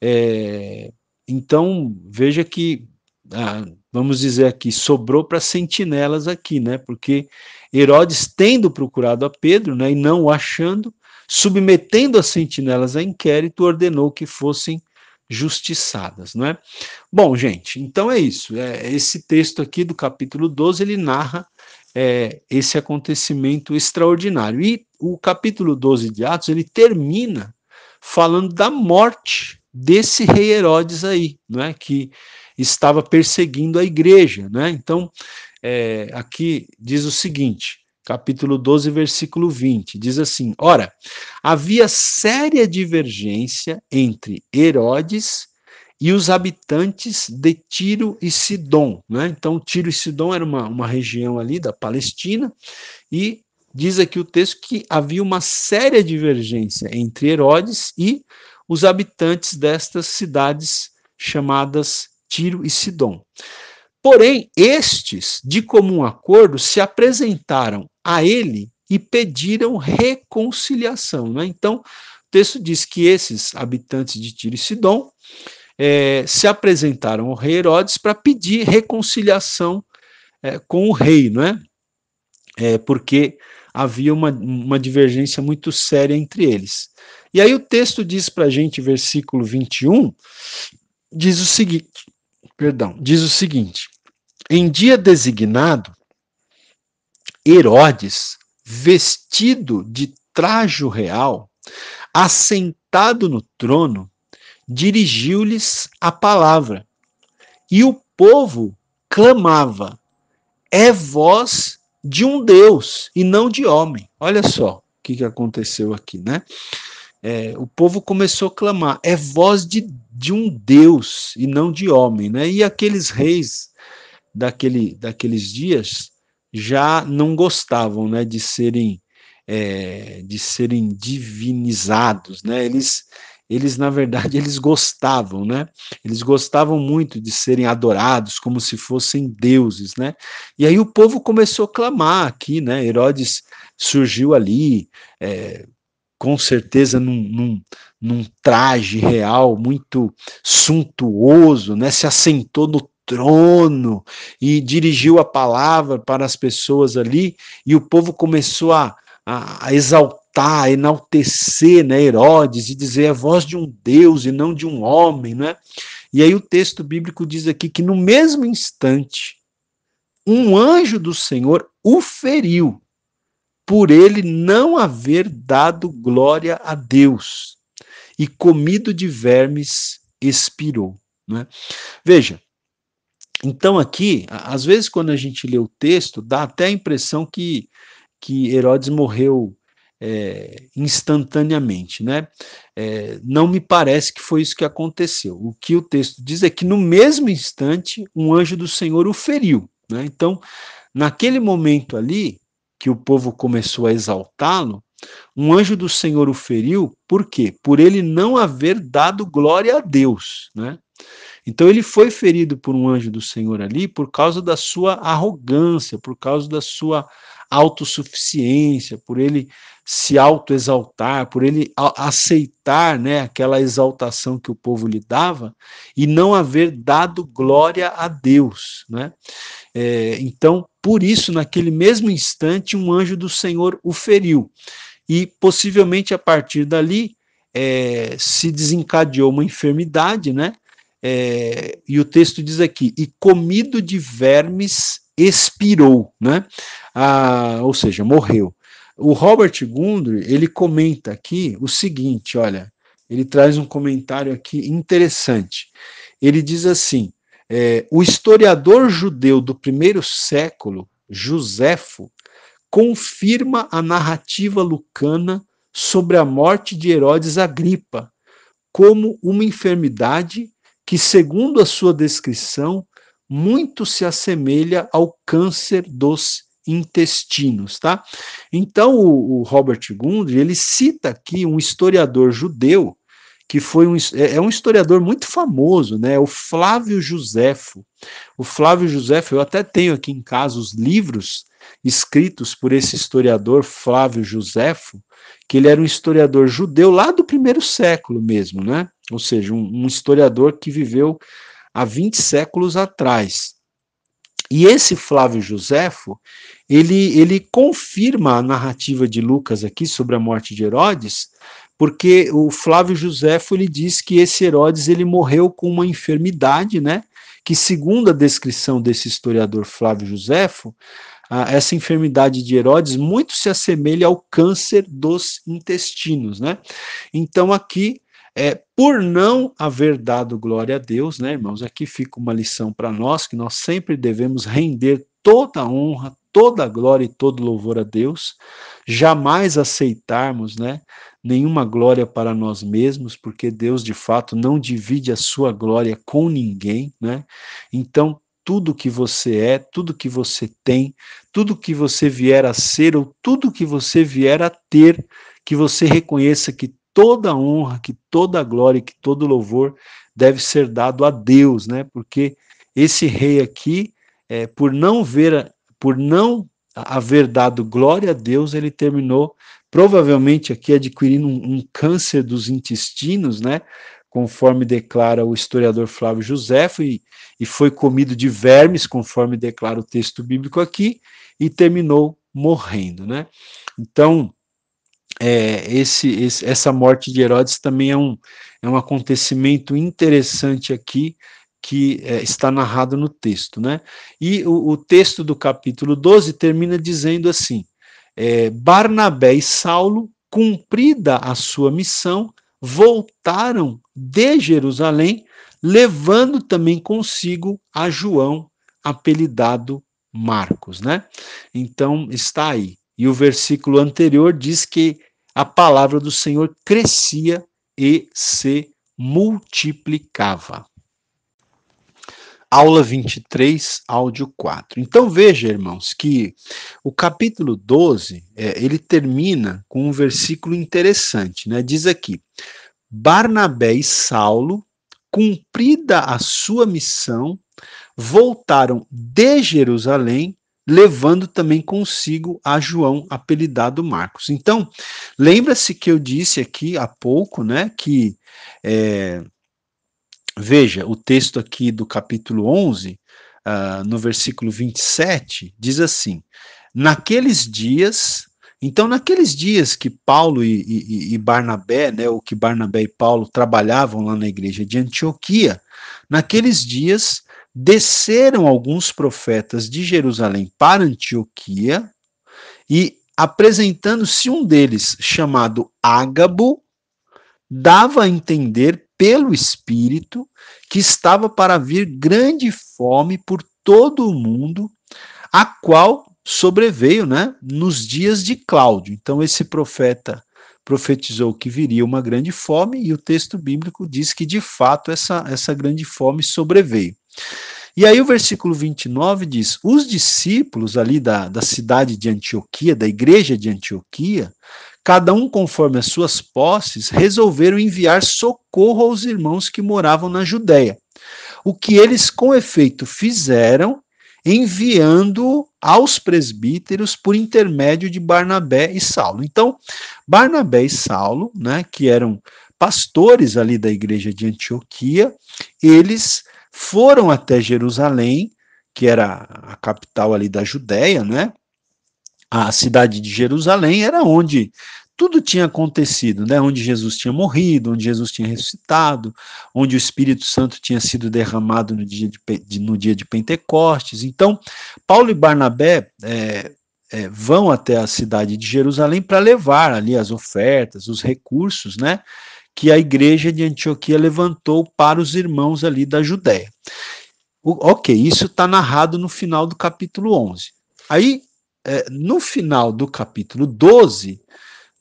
é então, veja que, ah, vamos dizer aqui, sobrou para sentinelas aqui, né? Porque Herodes, tendo procurado a Pedro, né, e não o achando, submetendo as sentinelas a inquérito, ordenou que fossem justiçadas, não é? Bom, gente, então é isso. É, esse texto aqui do capítulo 12, ele narra é, esse acontecimento extraordinário. E o capítulo 12 de Atos, ele termina falando da morte desse rei Herodes aí, é, que estava perseguindo a igreja. Né? Então, é, aqui diz o seguinte, capítulo 12, versículo 20, diz assim: Ora, havia séria divergência entre Herodes e os habitantes de Tiro e Sidom. Né? Então, Tiro e Sidom era uma, uma região ali da Palestina, e diz aqui o texto que havia uma séria divergência entre Herodes e os habitantes destas cidades chamadas Tiro e Sidom. Porém, estes, de comum acordo, se apresentaram a ele e pediram reconciliação. Né? Então, o texto diz que esses habitantes de Tiro e Sidom é, se apresentaram ao rei Herodes para pedir reconciliação é, com o rei, não é? é porque havia uma, uma divergência muito séria entre eles. E aí o texto diz para a gente, versículo 21, diz o seguinte, perdão, diz o seguinte, em dia designado, Herodes, vestido de trajo real, assentado no trono, dirigiu-lhes a palavra. E o povo clamava: É voz de um Deus e não de homem. Olha só o que, que aconteceu aqui, né? É, o povo começou a clamar: É voz de, de um Deus e não de homem, né? E aqueles reis daquele, daqueles dias já não gostavam, né, de serem é, de serem divinizados, né? Eles eles na verdade eles gostavam, né? Eles gostavam muito de serem adorados como se fossem deuses, né? E aí o povo começou a clamar aqui, né? Herodes surgiu ali, é, com certeza num, num, num, traje real muito suntuoso, né? Se assentou no trono e dirigiu a palavra para as pessoas ali, e o povo começou a, a, a exaltar exaltar, enaltecer né, Herodes e dizer a voz de um Deus e não de um homem, né? E aí o texto bíblico diz aqui que no mesmo instante um anjo do Senhor o feriu por ele não haver dado glória a Deus e comido de vermes expirou, né? Veja, então aqui, às vezes quando a gente lê o texto, dá até a impressão que que Herodes morreu é, instantaneamente, né? É, não me parece que foi isso que aconteceu. O que o texto diz é que no mesmo instante um anjo do Senhor o feriu, né? Então, naquele momento ali que o povo começou a exaltá-lo, um anjo do Senhor o feriu, por quê? Por ele não haver dado glória a Deus, né? Então ele foi ferido por um anjo do Senhor ali por causa da sua arrogância, por causa da sua autossuficiência, por ele se autoexaltar, por ele aceitar né, aquela exaltação que o povo lhe dava e não haver dado glória a Deus. Né? É, então, por isso, naquele mesmo instante, um anjo do Senhor o feriu. E possivelmente a partir dali é, se desencadeou uma enfermidade, né? É, e o texto diz aqui: e comido de vermes expirou, né? Ah, ou seja, morreu. O Robert Gundry, ele comenta aqui o seguinte, olha, ele traz um comentário aqui interessante. Ele diz assim, é, o historiador judeu do primeiro século, Joséfo, confirma a narrativa lucana sobre a morte de Herodes Agripa como uma enfermidade que, segundo a sua descrição, muito se assemelha ao câncer dos intestinos, tá? Então o, o Robert Gundry ele cita aqui um historiador judeu que foi um, é, é um historiador muito famoso, né? O Flávio Josefo. O Flávio Josefo, eu até tenho aqui em casa os livros escritos por esse historiador Flávio Josefo, que ele era um historiador judeu lá do primeiro século mesmo, né? Ou seja, um, um historiador que viveu há 20 séculos atrás. E esse Flávio Josefo, ele, ele confirma a narrativa de Lucas aqui sobre a morte de Herodes, porque o Flávio Josefo ele diz que esse Herodes ele morreu com uma enfermidade, né? Que segundo a descrição desse historiador Flávio Josefo, essa enfermidade de Herodes muito se assemelha ao câncer dos intestinos, né? Então aqui é, por não haver dado glória a Deus, né, irmãos? Aqui fica uma lição para nós que nós sempre devemos render toda a honra, toda a glória e todo louvor a Deus, jamais aceitarmos, né, nenhuma glória para nós mesmos, porque Deus de fato não divide a sua glória com ninguém, né? Então, tudo que você é, tudo que você tem, tudo que você vier a ser ou tudo que você vier a ter, que você reconheça que toda honra, que toda glória, que todo louvor deve ser dado a Deus, né? Porque esse rei aqui, é, por não ver, por não haver dado glória a Deus, ele terminou provavelmente aqui adquirindo um, um câncer dos intestinos, né? Conforme declara o historiador Flávio Josefo, e, e foi comido de vermes, conforme declara o texto bíblico aqui, e terminou morrendo, né? Então, é, esse, esse, essa morte de Herodes também é um, é um acontecimento interessante aqui que é, está narrado no texto, né? E o, o, texto do capítulo 12 termina dizendo assim: é, Barnabé e Saulo, cumprida a sua missão, voltaram de Jerusalém, levando também consigo a João, apelidado Marcos, né? Então está aí. E o versículo anterior diz que a palavra do Senhor crescia e se multiplicava. Aula 23, áudio 4. Então veja, irmãos, que o capítulo 12, é, ele termina com um versículo interessante, né? Diz aqui: Barnabé e Saulo, cumprida a sua missão, voltaram de Jerusalém, levando também consigo a João, apelidado Marcos. Então, lembra-se que eu disse aqui há pouco, né, que é, Veja, o texto aqui do capítulo 11, uh, ah, no versículo 27, diz assim: Naqueles dias, então, naqueles dias que Paulo e, e, e, Barnabé, né, ou que Barnabé e Paulo trabalhavam lá na igreja de Antioquia, naqueles dias desceram alguns profetas de Jerusalém para Antioquia e apresentando-se um deles, chamado Ágabo, dava a entender pelo Espírito que estava para vir grande fome por todo o mundo, a qual sobreveio né, nos dias de Cláudio. Então, esse profeta profetizou que viria uma grande fome, e o texto bíblico diz que de fato essa, essa grande fome sobreveio. E aí o versículo 29 diz: os discípulos ali da, da cidade de Antioquia, da igreja de Antioquia, cada um conforme as suas posses, resolveram enviar socorro aos irmãos que moravam na Judéia. O que eles com efeito fizeram, enviando aos presbíteros por intermédio de Barnabé e Saulo. Então, Barnabé e Saulo, né, que eram pastores ali da igreja de Antioquia, eles foram até Jerusalém, que era a capital ali da Judéia, né? A cidade de Jerusalém era onde tudo tinha acontecido, né? Onde Jesus tinha morrido, onde Jesus tinha ressuscitado, onde o Espírito Santo tinha sido derramado no dia de, no dia de Pentecostes. Então, Paulo e Barnabé é, é, vão até a cidade de Jerusalém para levar ali as ofertas, os recursos, né? Que a igreja de Antioquia levantou para os irmãos ali da Judéia. O, ok, isso está narrado no final do capítulo 11. Aí no final do capítulo 12,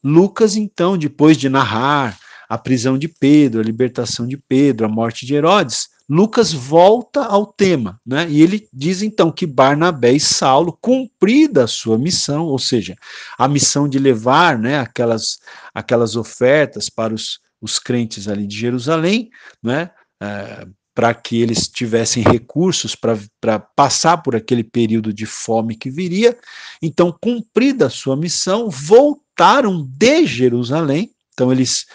Lucas, então, depois de narrar a prisão de Pedro, a libertação de Pedro, a morte de Herodes, Lucas volta ao tema, né? E ele diz então que Barnabé e Saulo, cumprida a sua missão, ou seja, a missão de levar, né, aquelas, aquelas ofertas para os, os crentes ali de Jerusalém, né? É, para que eles tivessem recursos para passar por aquele período de fome que viria. Então, cumprida a sua missão, voltaram de Jerusalém. Então, eles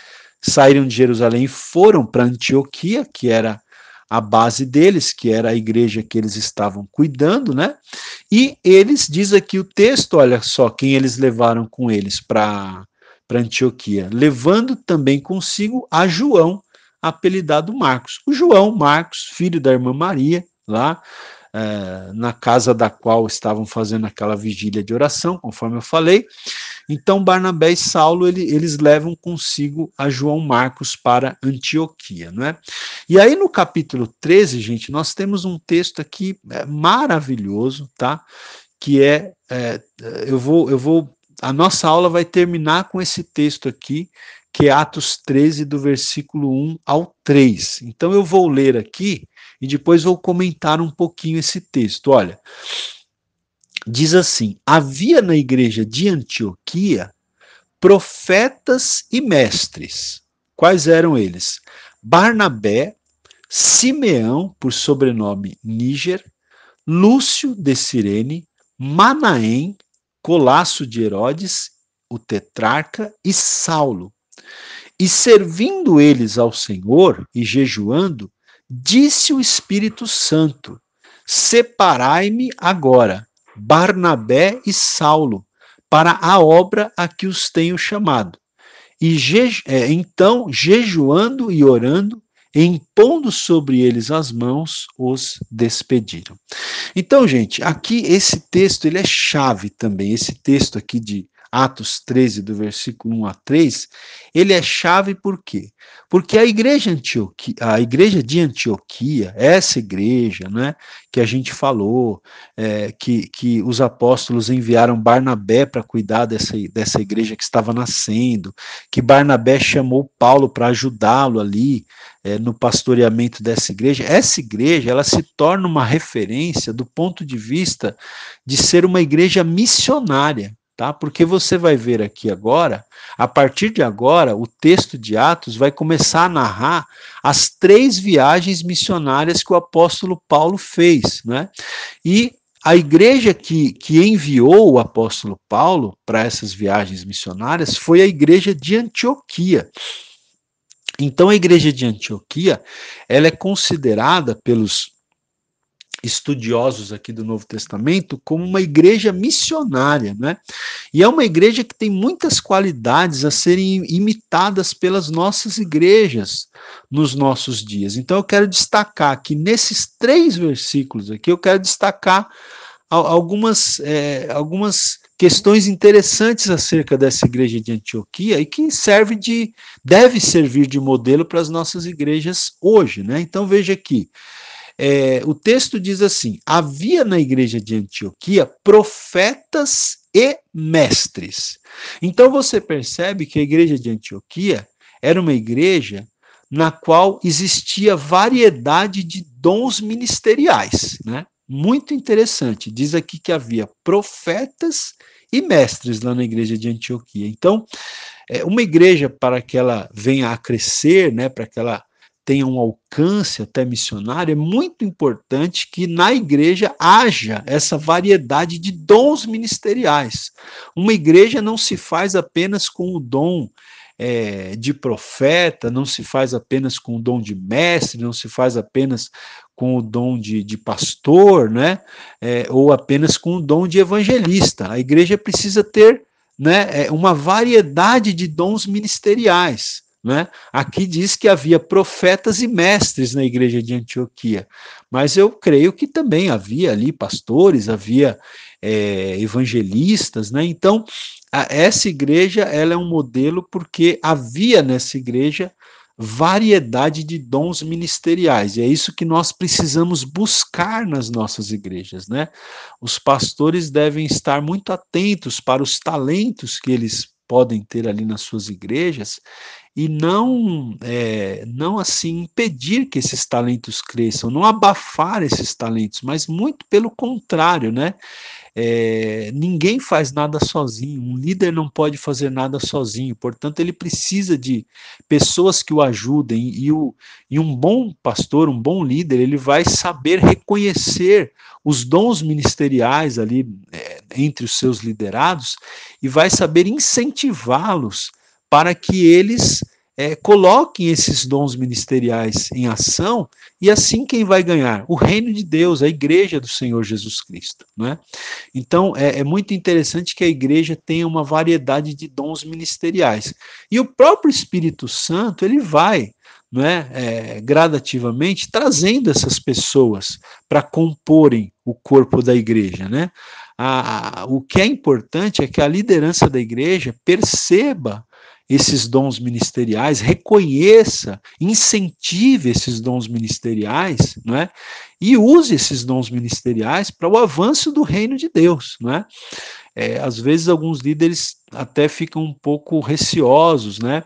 saíram de Jerusalém e foram para Antioquia, que era a base deles, que era a igreja que eles estavam cuidando, né? E eles, diz aqui o texto, olha só, quem eles levaram com eles para Antioquia, levando também consigo a João, apelidado Marcos. O João Marcos, filho da irmã Maria, lá é, na casa da qual estavam fazendo aquela vigília de oração, conforme eu falei. Então, Barnabé e Saulo, ele, eles levam consigo a João Marcos para Antioquia, não é? E aí, no capítulo 13, gente, nós temos um texto aqui é, maravilhoso, tá? Que é, é, eu vou, eu vou, a nossa aula vai terminar com esse texto aqui, que é Atos 13, do versículo 1 ao 3. Então eu vou ler aqui e depois vou comentar um pouquinho esse texto. Olha, diz assim: havia na igreja de Antioquia profetas e mestres. Quais eram eles? Barnabé, Simeão, por sobrenome Níger, Lúcio de Cirene, Manaém, Colasso de Herodes, o tetrarca, e Saulo, e servindo eles ao Senhor e jejuando, disse o Espírito Santo: Separai-me agora, Barnabé e Saulo, para a obra a que os tenho chamado. E é, então, jejuando e orando, impondo sobre eles as mãos, os despediram. Então, gente, aqui esse texto ele é chave também. Esse texto aqui de Atos 13, do versículo 1 a 3, ele é chave por quê? Porque a igreja, Antioquia, a igreja de Antioquia, essa igreja né, que a gente falou, é, que, que os apóstolos enviaram Barnabé para cuidar dessa, dessa igreja que estava nascendo, que Barnabé chamou Paulo para ajudá-lo ali é, no pastoreamento dessa igreja, essa igreja ela se torna uma referência do ponto de vista de ser uma igreja missionária tá? Porque você vai ver aqui agora, a partir de agora, o texto de Atos vai começar a narrar as três viagens missionárias que o apóstolo Paulo fez, né? E a igreja que, que enviou o apóstolo Paulo para essas viagens missionárias foi a igreja de Antioquia. Então a igreja de Antioquia, ela é considerada pelos estudiosos aqui do Novo Testamento como uma igreja missionária, né? E é uma igreja que tem muitas qualidades a serem imitadas pelas nossas igrejas nos nossos dias. Então eu quero destacar que nesses três versículos aqui eu quero destacar algumas é, algumas questões interessantes acerca dessa igreja de Antioquia e que serve de deve servir de modelo para as nossas igrejas hoje, né? Então veja aqui, é, o texto diz assim: havia na igreja de Antioquia profetas e mestres. Então você percebe que a igreja de Antioquia era uma igreja na qual existia variedade de dons ministeriais, né? Muito interessante. Diz aqui que havia profetas e mestres lá na igreja de Antioquia. Então, é, uma igreja para que ela venha a crescer, né, para que ela tenha um alcance até missionário, é muito importante que na igreja haja essa variedade de dons ministeriais. Uma igreja não se faz apenas com o dom é, de profeta, não se faz apenas com o dom de mestre, não se faz apenas com o dom de, de pastor, né? É, ou apenas com o dom de evangelista. A igreja precisa ter né, é, uma variedade de dons ministeriais. Né? Aqui diz que havia profetas e mestres na igreja de Antioquia, mas eu creio que também havia ali pastores, havia é, evangelistas, né? Então a, essa igreja ela é um modelo porque havia nessa igreja variedade de dons ministeriais, e é isso que nós precisamos buscar nas nossas igrejas, né? Os pastores devem estar muito atentos para os talentos que eles podem ter ali nas suas igrejas e não é, não assim impedir que esses talentos cresçam, não abafar esses talentos, mas muito pelo contrário, né? É, ninguém faz nada sozinho, um líder não pode fazer nada sozinho, portanto, ele precisa de pessoas que o ajudem, e, o, e um bom pastor, um bom líder, ele vai saber reconhecer os dons ministeriais ali é, entre os seus liderados e vai saber incentivá-los para que eles é, coloquem esses dons ministeriais em ação, e assim quem vai ganhar? O reino de Deus, a igreja do Senhor Jesus Cristo. Né? Então é, é muito interessante que a igreja tenha uma variedade de dons ministeriais. E o próprio Espírito Santo, ele vai não é, é, gradativamente trazendo essas pessoas para comporem o corpo da igreja, né? A, a, o que é importante é que a liderança da igreja perceba esses dons ministeriais, reconheça, incentive esses dons ministeriais, não é? E use esses dons ministeriais para o avanço do reino de Deus, não é? é? Às vezes alguns líderes até ficam um pouco receosos, né?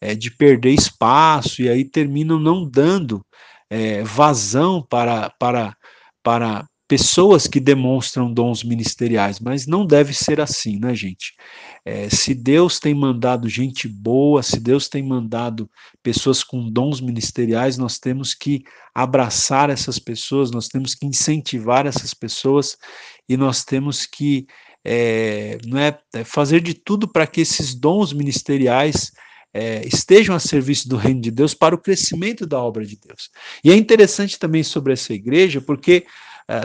É, de perder espaço e aí terminam não dando é, vazão para, para, para pessoas que demonstram dons ministeriais, mas não deve ser assim, né, gente? É, se Deus tem mandado gente boa, se Deus tem mandado pessoas com dons ministeriais, nós temos que abraçar essas pessoas, nós temos que incentivar essas pessoas e nós temos que é, não é, é fazer de tudo para que esses dons ministeriais é, estejam a serviço do reino de Deus para o crescimento da obra de Deus. E é interessante também sobre essa igreja, porque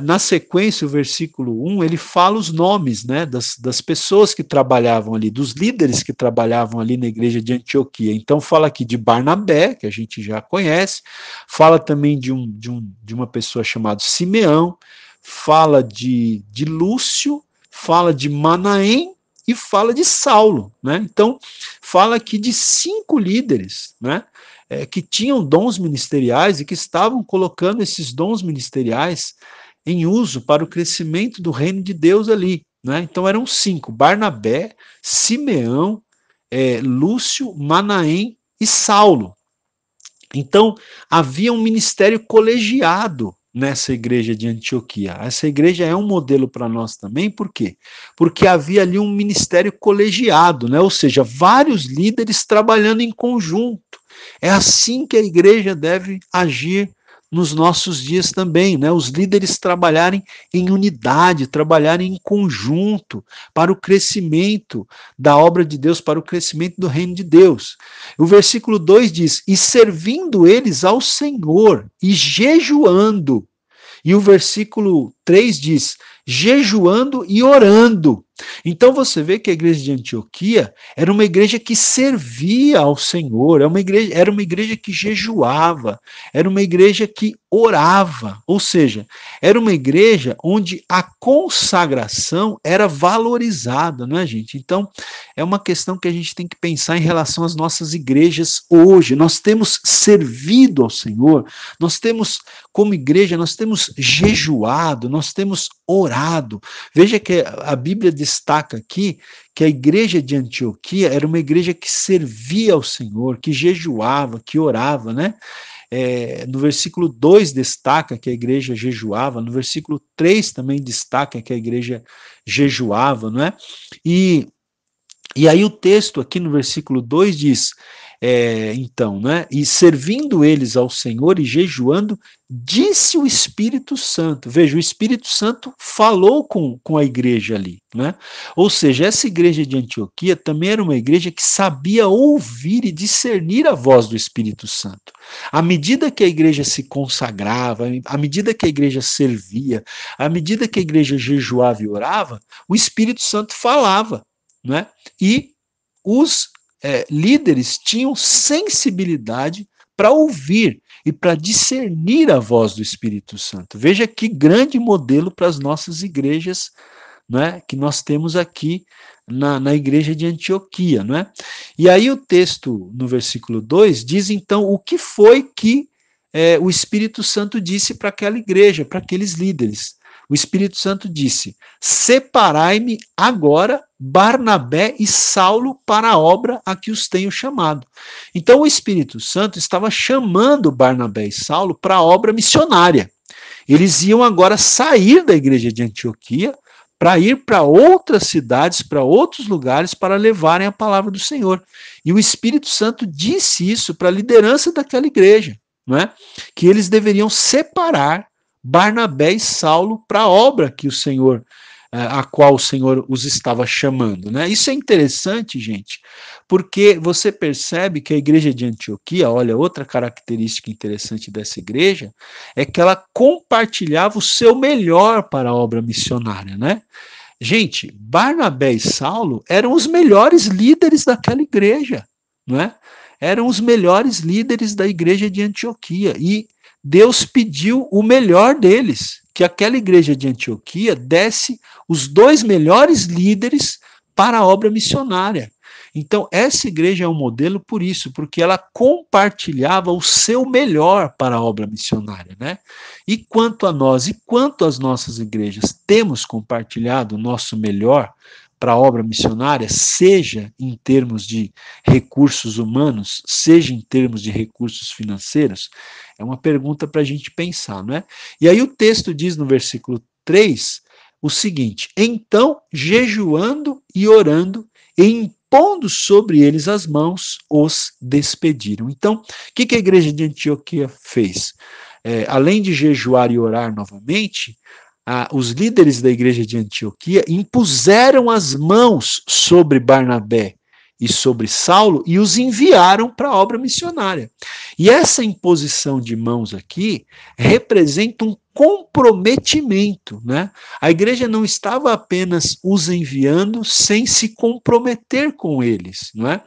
na sequência, o versículo 1, ele fala os nomes né, das, das pessoas que trabalhavam ali, dos líderes que trabalhavam ali na igreja de Antioquia. Então, fala aqui de Barnabé, que a gente já conhece, fala também de, um, de, um, de uma pessoa chamada Simeão, fala de, de Lúcio, fala de Manaém e fala de Saulo, né? Então, fala aqui de cinco líderes, né? É, que tinham dons ministeriais e que estavam colocando esses dons ministeriais em uso para o crescimento do reino de Deus ali, né? Então eram cinco: Barnabé, Simeão, é, Lúcio, Manaém e Saulo. Então havia um ministério colegiado nessa igreja de Antioquia. Essa igreja é um modelo para nós também, por quê? Porque havia ali um ministério colegiado, né? ou seja, vários líderes trabalhando em conjunto. É assim que a igreja deve agir nos nossos dias também, né? Os líderes trabalharem em unidade, trabalharem em conjunto para o crescimento da obra de Deus, para o crescimento do reino de Deus. O versículo 2 diz: "E servindo eles ao Senhor e jejuando". E o versículo 3 diz: "jejuando e orando". Então você vê que a igreja de Antioquia era uma igreja que servia ao Senhor, era uma igreja, era uma igreja que jejuava, era uma igreja que orava, ou seja, era uma igreja onde a consagração era valorizada, não é, gente? Então, é uma questão que a gente tem que pensar em relação às nossas igrejas hoje. Nós temos servido ao Senhor, nós temos, como igreja, nós temos jejuado, nós temos orado. Veja que a Bíblia destaca aqui que a igreja de Antioquia era uma igreja que servia ao Senhor, que jejuava, que orava, né? É, no versículo 2 destaca que a igreja jejuava, no versículo 3 também destaca que a igreja jejuava, não é? E, e aí o texto aqui no versículo 2 diz: é, então, né? E servindo eles ao Senhor e jejuando, disse o Espírito Santo. Veja, o Espírito Santo falou com, com a igreja ali, né? Ou seja, essa igreja de Antioquia também era uma igreja que sabia ouvir e discernir a voz do Espírito Santo. À medida que a igreja se consagrava, à medida que a igreja servia, à medida que a igreja jejuava e orava, o Espírito Santo falava, né? E os é, líderes tinham sensibilidade para ouvir e para discernir a voz do Espírito Santo. Veja que grande modelo para as nossas igrejas né, que nós temos aqui na, na igreja de Antioquia. Não é? E aí o texto, no versículo 2, diz então o que foi que é, o Espírito Santo disse para aquela igreja, para aqueles líderes o Espírito Santo disse: Separai-me agora Barnabé e Saulo para a obra a que os tenho chamado. Então o Espírito Santo estava chamando Barnabé e Saulo para a obra missionária. Eles iam agora sair da igreja de Antioquia para ir para outras cidades, para outros lugares, para levarem a palavra do Senhor. E o Espírito Santo disse isso para a liderança daquela igreja, não é? Que eles deveriam separar Barnabé e Saulo para a obra que o Senhor, é, a qual o Senhor os estava chamando. Né? Isso é interessante, gente, porque você percebe que a igreja de Antioquia, olha, outra característica interessante dessa igreja, é que ela compartilhava o seu melhor para a obra missionária, né? Gente, Barnabé e Saulo eram os melhores líderes daquela igreja, não é? Eram os melhores líderes da igreja de Antioquia e Deus pediu o melhor deles, que aquela igreja de Antioquia desse os dois melhores líderes para a obra missionária. Então, essa igreja é um modelo por isso, porque ela compartilhava o seu melhor para a obra missionária, né? E quanto a nós, e quanto às nossas igrejas, temos compartilhado o nosso melhor para a obra missionária, seja em termos de recursos humanos, seja em termos de recursos financeiros? É uma pergunta para a gente pensar, não é? E aí o texto diz no versículo 3 o seguinte: Então, jejuando e orando, e impondo sobre eles as mãos, os despediram. Então, o que, que a igreja de Antioquia fez? É, além de jejuar e orar novamente, os líderes da igreja de Antioquia impuseram as mãos sobre Barnabé e sobre Saulo e os enviaram para a obra missionária. E essa imposição de mãos aqui representa um comprometimento, né? A igreja não estava apenas os enviando sem se comprometer com eles, não é?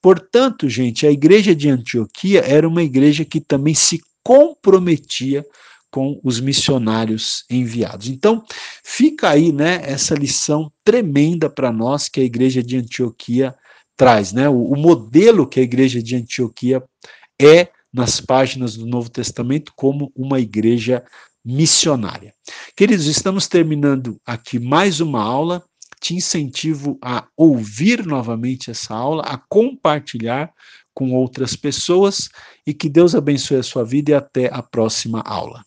Portanto, gente, a igreja de Antioquia era uma igreja que também se comprometia com os missionários enviados. Então, fica aí, né, essa lição tremenda para nós que a igreja de Antioquia traz, né? O, o modelo que a igreja de Antioquia é nas páginas do Novo Testamento como uma igreja missionária. Queridos, estamos terminando aqui mais uma aula. Te incentivo a ouvir novamente essa aula, a compartilhar com outras pessoas e que Deus abençoe a sua vida e até a próxima aula.